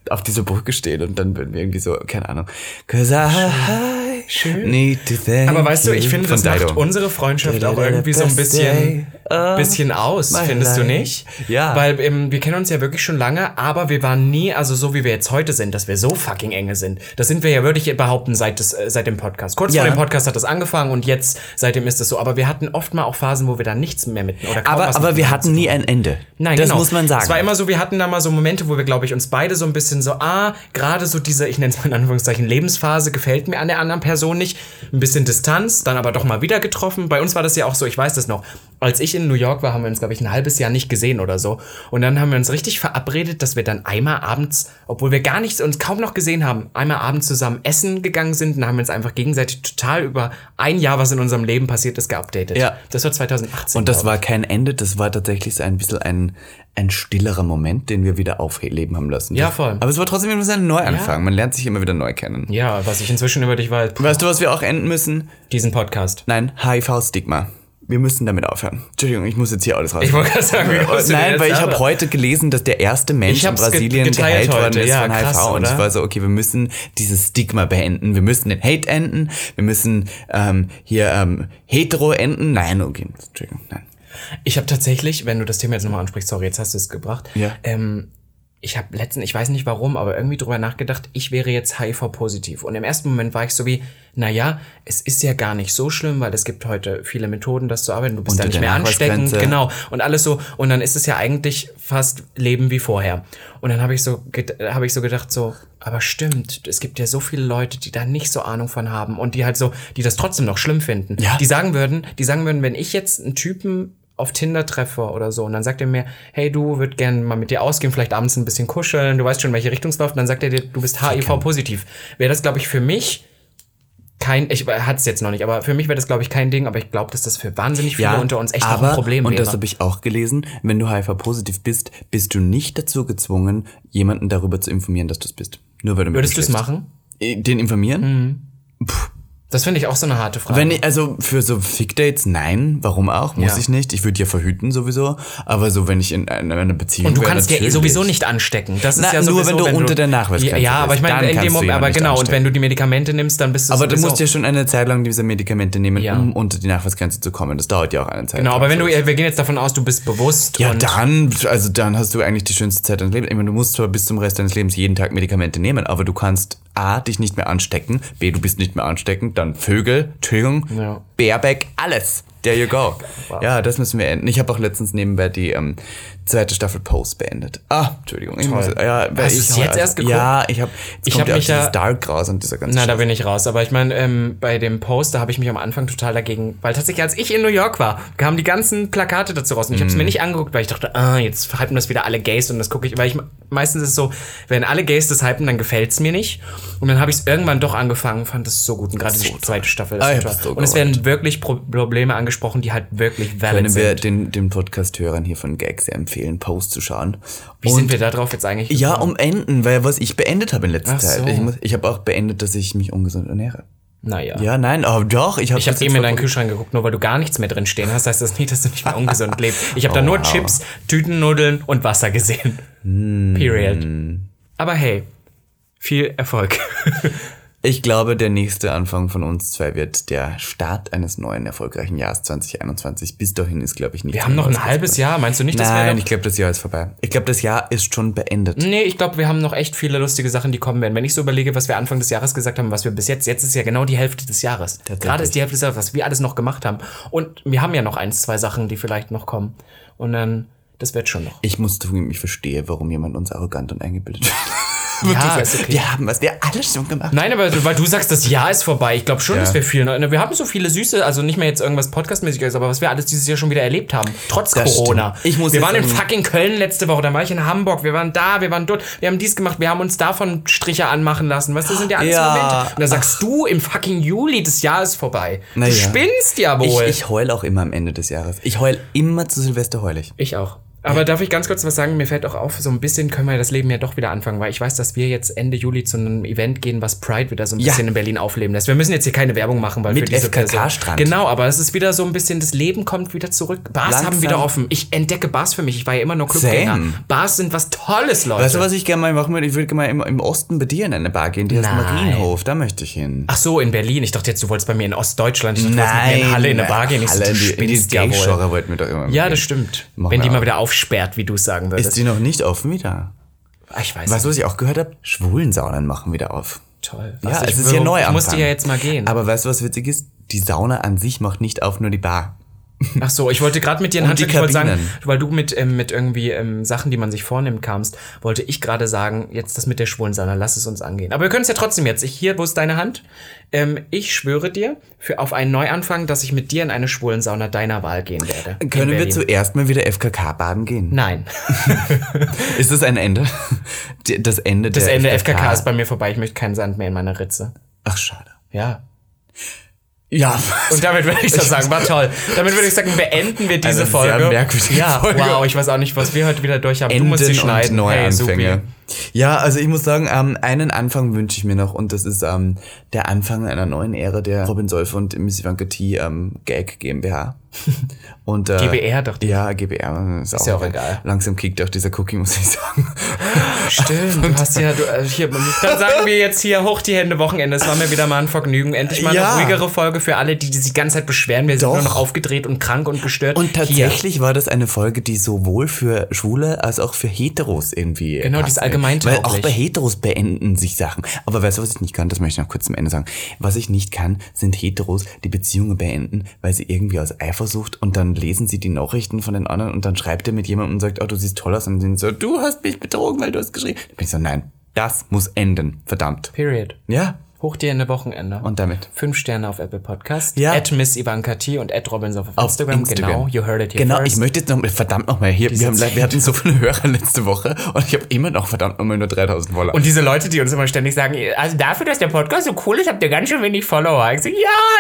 auf dieser Brücke stehen und dann würden wir irgendwie so, keine Ahnung, cause I Schön. need to thank Aber weißt du, ich finde, das macht Dido. unsere Freundschaft auch irgendwie so ein bisschen bisschen aus, findest du nicht? Ja. Weil ähm, wir kennen uns ja wirklich schon lange, aber wir waren nie, also so wie wir jetzt heute sind, dass wir so fucking enge sind. Das sind wir ja wirklich behaupten seit, des, äh, seit dem Podcast. Kurz Ja. vor dem Podcast hat das angefangen und jetzt, seitdem ist es so. Aber wir hatten oft mal auch Phasen, wo wir da nichts mehr mit oder kaum Aber, aber wir hatten nie ein Ende. Nein, das genau. muss man sagen. Es war immer so, wir hatten da mal so Momente, wo wir, glaube ich, uns beide so ein bisschen so, ah, gerade so diese, ich nenne es mal in Anführungszeichen, Lebensphase gefällt mir an der anderen Person nicht. Ein bisschen Distanz, dann aber doch mal wieder getroffen. Bei uns war das ja auch so, ich weiß das noch. Als ich in New York war, haben wir uns, glaube ich, ein halbes Jahr nicht gesehen oder so. Und dann haben wir uns richtig verabredet, dass wir dann einmal abends, obwohl wir gar nichts uns kaum noch gesehen haben, einmal abends zusammen essen gegangen sind und haben uns einfach gegenseitig total über ein Jahr, was in unserem Leben passiert ist, geupdatet. Ja. Das war 2018. Und das war kein Ende, das war tatsächlich so ein bisschen ein, ein stillerer Moment, den wir wieder aufleben haben lassen. Ja, voll. Aber es war trotzdem immer so ein Neuanfang. Man lernt sich immer wieder neu kennen. Ja, was ich inzwischen über dich weiß. Weißt du, was wir auch enden müssen? diesen Podcast. Nein, HIV-Stigma. Wir müssen damit aufhören. Entschuldigung, ich muss jetzt hier alles raus. Ich wollte gerade sagen, wie denn Nein, weil ich habe heute gelesen, dass der erste Mensch in Brasilien geheilt worden ist Ja, von krass, HIV. Und ich war so, okay, wir müssen dieses Stigma beenden. Wir müssen den Hate enden. Wir müssen ähm, hier ähm, hetero enden. Nein, okay, Entschuldigung, nein. Ich habe tatsächlich, wenn du das Thema jetzt nochmal ansprichst, sorry, jetzt hast du es gebracht. Ja. Ähm, ich habe letztens, ich weiß nicht warum, aber irgendwie drüber nachgedacht, ich wäre jetzt HIV-positiv. Und im ersten Moment war ich so wie, naja, es ist ja gar nicht so schlimm, weil es gibt heute viele Methoden, das zu arbeiten. Du bist Unter da nicht mehr ansteckend. Genau. Und alles so. Und dann ist es ja eigentlich fast Leben wie vorher. Und dann habe ich so, habe ich so gedacht, so, aber stimmt, es gibt ja so viele Leute, die da nicht so Ahnung von haben und die halt so, die das trotzdem noch schlimm finden. Ja. Die sagen würden, die sagen würden, wenn ich jetzt einen Typen auf Tinder treffe oder so und dann sagt er mir, hey du, würd gerne mal mit dir ausgehen, vielleicht abends ein bisschen kuscheln, du weißt schon, welche Richtung es läuft, und dann sagt er dir, du bist HIV-positiv. Wäre das, glaube ich, für mich kein, ich hat es jetzt noch nicht, aber für mich wäre das, glaube ich, kein Ding, aber ich glaube, dass das für wahnsinnig viele unter uns echt aber, ein Problem Und wäre. das habe ich auch gelesen. Wenn du HIV-positiv bist, bist du nicht dazu gezwungen, jemanden darüber zu informieren, dass du es bist. Nur weil du Würdest du es machen? Äh, Den informieren? Das finde ich auch so eine harte Frage. Wenn ich, also für so Fick-Dates, nein, warum auch? Muss Ja. ich nicht. Ich würde ja verhüten sowieso. Aber so, wenn ich in einer, einer Beziehung und du wäre, kannst ja sowieso nicht anstecken. Das ist Na, ja nur sowieso, wenn du unter der Nachweisgrenze Ja, ja aber ich meine, in dem du Moment, aber genau, und anstecken. wenn du die Medikamente nimmst, dann bist du Aber du sowieso. musst ja schon eine Zeit lang diese Medikamente nehmen, Ja. um unter die Nachweisgrenze zu kommen. Das dauert ja auch eine Zeit. Genau, aber wenn du, wir gehen jetzt davon aus, du bist bewusst Ja, und dann, also dann hast du eigentlich die schönste Zeit deines Lebens. Ich meine, du musst zwar bis zum Rest deines Lebens jeden Tag Medikamente nehmen, aber du kannst A, dich nicht mehr anstecken, B, du bist nicht mehr ansteckend, dann Vögel, Entschuldigung, Ja. Baerbeck, alles. There you go. Ja, das müssen wir enden. Ich habe auch letztens nebenbei die ähm, zweite Staffel Post beendet. Ah, Entschuldigung. Ich Toll. muss, ja, weil Hast ich jetzt erst geguckt? Ja, ich habe Ich hab ja mich dieses Dark raus und dieser ganze Na, da Scheiß. bin ich raus. Aber ich meine, ähm, bei dem Post, da habe ich mich am Anfang total dagegen, weil tatsächlich, als ich in New York war, kamen die ganzen Plakate dazu raus. Und ich habe es Mhm. mir nicht angeguckt, weil ich dachte, ah, jetzt hypen das wieder alle Gays und das gucke ich, weil ich meistens ist es so, wenn alle Gays das hypen, dann gefällt's mir nicht. Und dann habe ich es irgendwann doch angefangen, fand es so gut. Und gerade die zweite Staffel ist Ah, so ich so Und es werden wirklich Pro Probleme angesprochen, die halt wirklich valid Können wir sind. den, den Podcast-Hörern hier von Gag sehr empfehlen, Post zu schauen. Wie sind wir da drauf jetzt eigentlich? Ja, gekommen? um Enden, weil was ich beendet habe in letzter Ach Zeit. so. Ich, muss- ich habe auch beendet, dass ich mich ungesund ernähre. Naja. Ja, nein, aber doch. Ich habe Ich habe eben in deinen Kühlschrank geguckt, nur weil du gar nichts mehr drin stehen hast, heißt das nicht, dass du nicht mehr *laughs* ungesund lebst. Ich habe da Oh, nur wow. Chips, Tütennudeln und Wasser gesehen. Hm. Period. Aber hey, viel Erfolg. *laughs* Ich glaube, der nächste Anfang von uns zwei wird der Start eines neuen erfolgreichen Jahres 2021. Bis dahin ist, glaube ich, nicht. Wir haben noch ein halbes Jahr. Meinst du nicht, dass wir Nein, ich glaube, das Jahr ist vorbei. Ich glaube, das Jahr ist schon beendet. Nee, ich glaube, wir haben noch echt viele lustige Sachen, die kommen werden. Wenn ich so überlege, was wir Anfang des Jahres gesagt haben, was wir bis jetzt, jetzt ist ja genau die Hälfte des Jahres. Gerade ist die Hälfte des Jahres, was wir alles noch gemacht haben. Und wir haben ja noch eins, zwei Sachen, die vielleicht noch kommen. Und dann, das wird schon noch. Ich muss zugeben, ich verstehe, warum jemand uns arrogant und eingebildet *laughs* findet. *laughs* Ja, ist okay. Wir haben was wir alles schon gemacht. Nein, aber weil du sagst, das Jahr ist vorbei. Ich glaube schon, Ja. dass wir viel. ne, Wir haben so viele süße, also nicht mehr jetzt irgendwas Podcastmäßiges, aber was wir alles dieses Jahr schon wieder erlebt haben. Trotz Das Corona. stimmt. Ich muss wir waren in fucking Köln letzte Woche, dann war ich in Hamburg, wir waren da, wir waren dort, wir haben dies gemacht, wir haben uns davon Striche anmachen lassen. Weißt du, das sind ja alles Ja. Momente. Und da sagst du im fucking Juli, das Jahr ist vorbei. Na du ja. spinnst ja Ich, wohl. ich heul auch immer am Ende des Jahres. Ich heul immer zu Silvester heul ich. Ich auch. Aber darf ich ganz kurz was sagen? Mir fällt auch auf, so ein bisschen können wir das Leben ja doch wieder anfangen, weil ich weiß, dass wir jetzt Ende Juli zu einem Event gehen, was Pride wieder so ein Ja. bisschen in Berlin aufleben lässt. Wir müssen jetzt hier keine Werbung machen, weil Mit für diese FKK-Strand. Genau, aber es ist wieder so ein bisschen, das Leben kommt wieder zurück. Bars Langsam. haben wieder offen. Ich entdecke Bars für mich. Ich war ja immer nur Clubgänger. Same. Bars sind was Tolles, Leute. Weißt du, was ich gerne mal machen würde? Ich würde gerne mal im, im Osten bei dir in eine Bar gehen, die heißt Nein. Marienhof. Da möchte ich hin. Ach so, in Berlin. Ich dachte jetzt, du wolltest bei mir in Ostdeutschland. Ich dachte, du wolltest mit mir in Halle in eine Bar gehen. Ich so, Halle du in die, in die ja. Gay-Genre wollten wir doch immer Ja, das stimmt. Machen Wenn die mal wieder aufsperrt, wie du sagen würdest. Ist die noch nicht offen wieder? Ah, ich weiß Weißt du, was ich auch gehört habe? Schwulensaunen machen wieder auf. Toll. Ja, Was, es ist ja neu Ich musste ja jetzt mal gehen. Aber weißt du, was witzig ist? Die Sauna an sich macht nicht auf, nur die Bar. Ach so, ich wollte gerade mit dir in Und Handschlag, ich wollte sagen, weil du mit, ähm, mit irgendwie ähm, Sachen, die man sich vornimmt, kamst, wollte ich gerade sagen, jetzt das mit der Schwulensauna, lass es uns angehen. Aber wir können es ja trotzdem jetzt. Ich, hier, wo ist deine Hand? Ähm, ich schwöre dir für, auf einen Neuanfang, dass ich mit dir in eine Schwulensauna deiner Wahl gehen werde. Können wir zuerst mal wieder FKK baden gehen? Nein. *laughs* Ist das ein Ende? Das Ende Das der Ende FKK ist bei mir vorbei. Ich möchte keinen Sand mehr in meiner Ritze. Ach, schade. Ja. Ja. Und damit würde ich das sagen, war toll. Damit würde ich sagen, beenden wir diese sehr Folge. merkwürdige ja, Folge. wow, ich weiß auch nicht, was wir heute wieder durch haben. du musst sie Enden schneiden. und Hey, Neuanfänge. supi. Ja, also ich muss sagen, ähm, einen Anfang wünsche ich mir noch und das ist ähm, der Anfang einer neuen Ära der Robin Solf und Miss Ivanka T ähm, Gag GmbH. *laughs* Und, äh, GBR dachte ich. Ja, GBR. Ist, ja auch egal. Langsam kickt auch dieser Cookie, muss ich sagen. *laughs* Stimmt, du hast ja, du, äh, hier, dann sagen wir jetzt hier hoch die Hände Wochenende. Es war mir wieder mal ein Vergnügen. Endlich mal Ja. eine ruhigere Folge für alle, die, die sich die ganze Zeit beschweren. Wir sind Doch. nur noch aufgedreht und krank und gestört. Und Hier. tatsächlich war das eine Folge, die sowohl für Schwule als auch für Heteros irgendwie. Genau, die ist passte. Allgemeintauglich. Weil auch bei Heteros beenden sich Sachen. Aber weißt du, was ich nicht kann? Das möchte ich noch kurz zum Ende sagen. Was ich nicht kann, sind Heteros, die Beziehungen beenden, weil sie irgendwie aus Eifersucht und dann lesen sie die Nachrichten von den anderen und dann schreibt er mit jemandem und sagt, oh, du siehst toll aus. Und dann so, du hast mich betrogen, weil du hast geschrieben. Dann bin ich so, nein, das muss enden. Verdammt. Period. Ja. Hoch die Hände Wochenende. Und damit. Fünf Sterne auf Apple Podcast. Ja. At Miss Ivanka T und at Robinson auf, Auf Instagram. Genau, you heard it here Genau, first. ich möchte jetzt noch, verdammt nochmal, hier, wir, haben, wir hatten so viele Hörer letzte Woche und ich habe immer noch verdammt nochmal nur 3000 Follower. Und diese Leute, die uns immer ständig sagen, also dafür, dass der Podcast so cool ist, habt ihr ganz schön wenig Follower. Ich so, ja,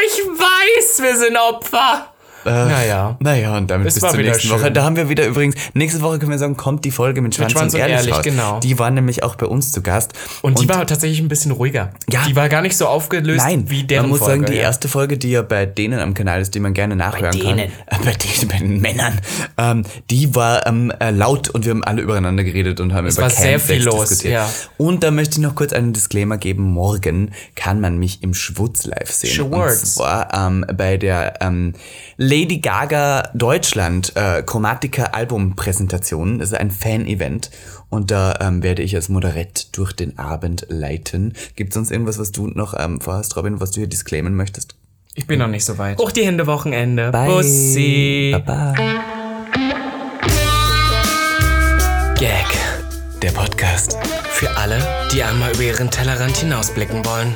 ich weiß, wir sind Opfer. Naja. Naja, und damit Es bis zur nächsten schön. Woche. Da haben wir wieder übrigens, nächste Woche können wir sagen, kommt die Folge mit Schwanz, Schwanz und, und Ehrlich, raus. genau. Die war nämlich auch bei uns zu Gast. Und, die war tatsächlich ein bisschen ruhiger. Ja. Die war gar nicht so aufgelöst Nein, wie deren man muss Folge. sagen, die ja. erste Folge, die ja bei denen am Kanal ist, die man gerne nachhören denen. kann. Äh, bei denen, bei den Männern. Ähm, die war ähm, äh, laut und wir haben alle übereinander geredet und haben über war sehr viel los, diskutiert. ja. Und da möchte ich noch kurz einen Disclaimer geben. Morgen kann man mich im Schwutz live sehen. Schwurz. Und zwar ähm, bei der ähm, Lady Gaga Deutschland äh, Chromatica Albumpräsentation. Das ist ein Fan-Event. Und da ähm, werde ich als Moderett durch den Abend leiten. Gibt es sonst irgendwas, was du noch ähm, vorhast, Robin, was du hier disclaimen möchtest? Ich bin noch nicht so weit. Hoch die Hände Wochenende. Bye. Bussi. Baba. Gag. Der Podcast Für alle, die einmal über ihren Tellerrand hinausblicken wollen.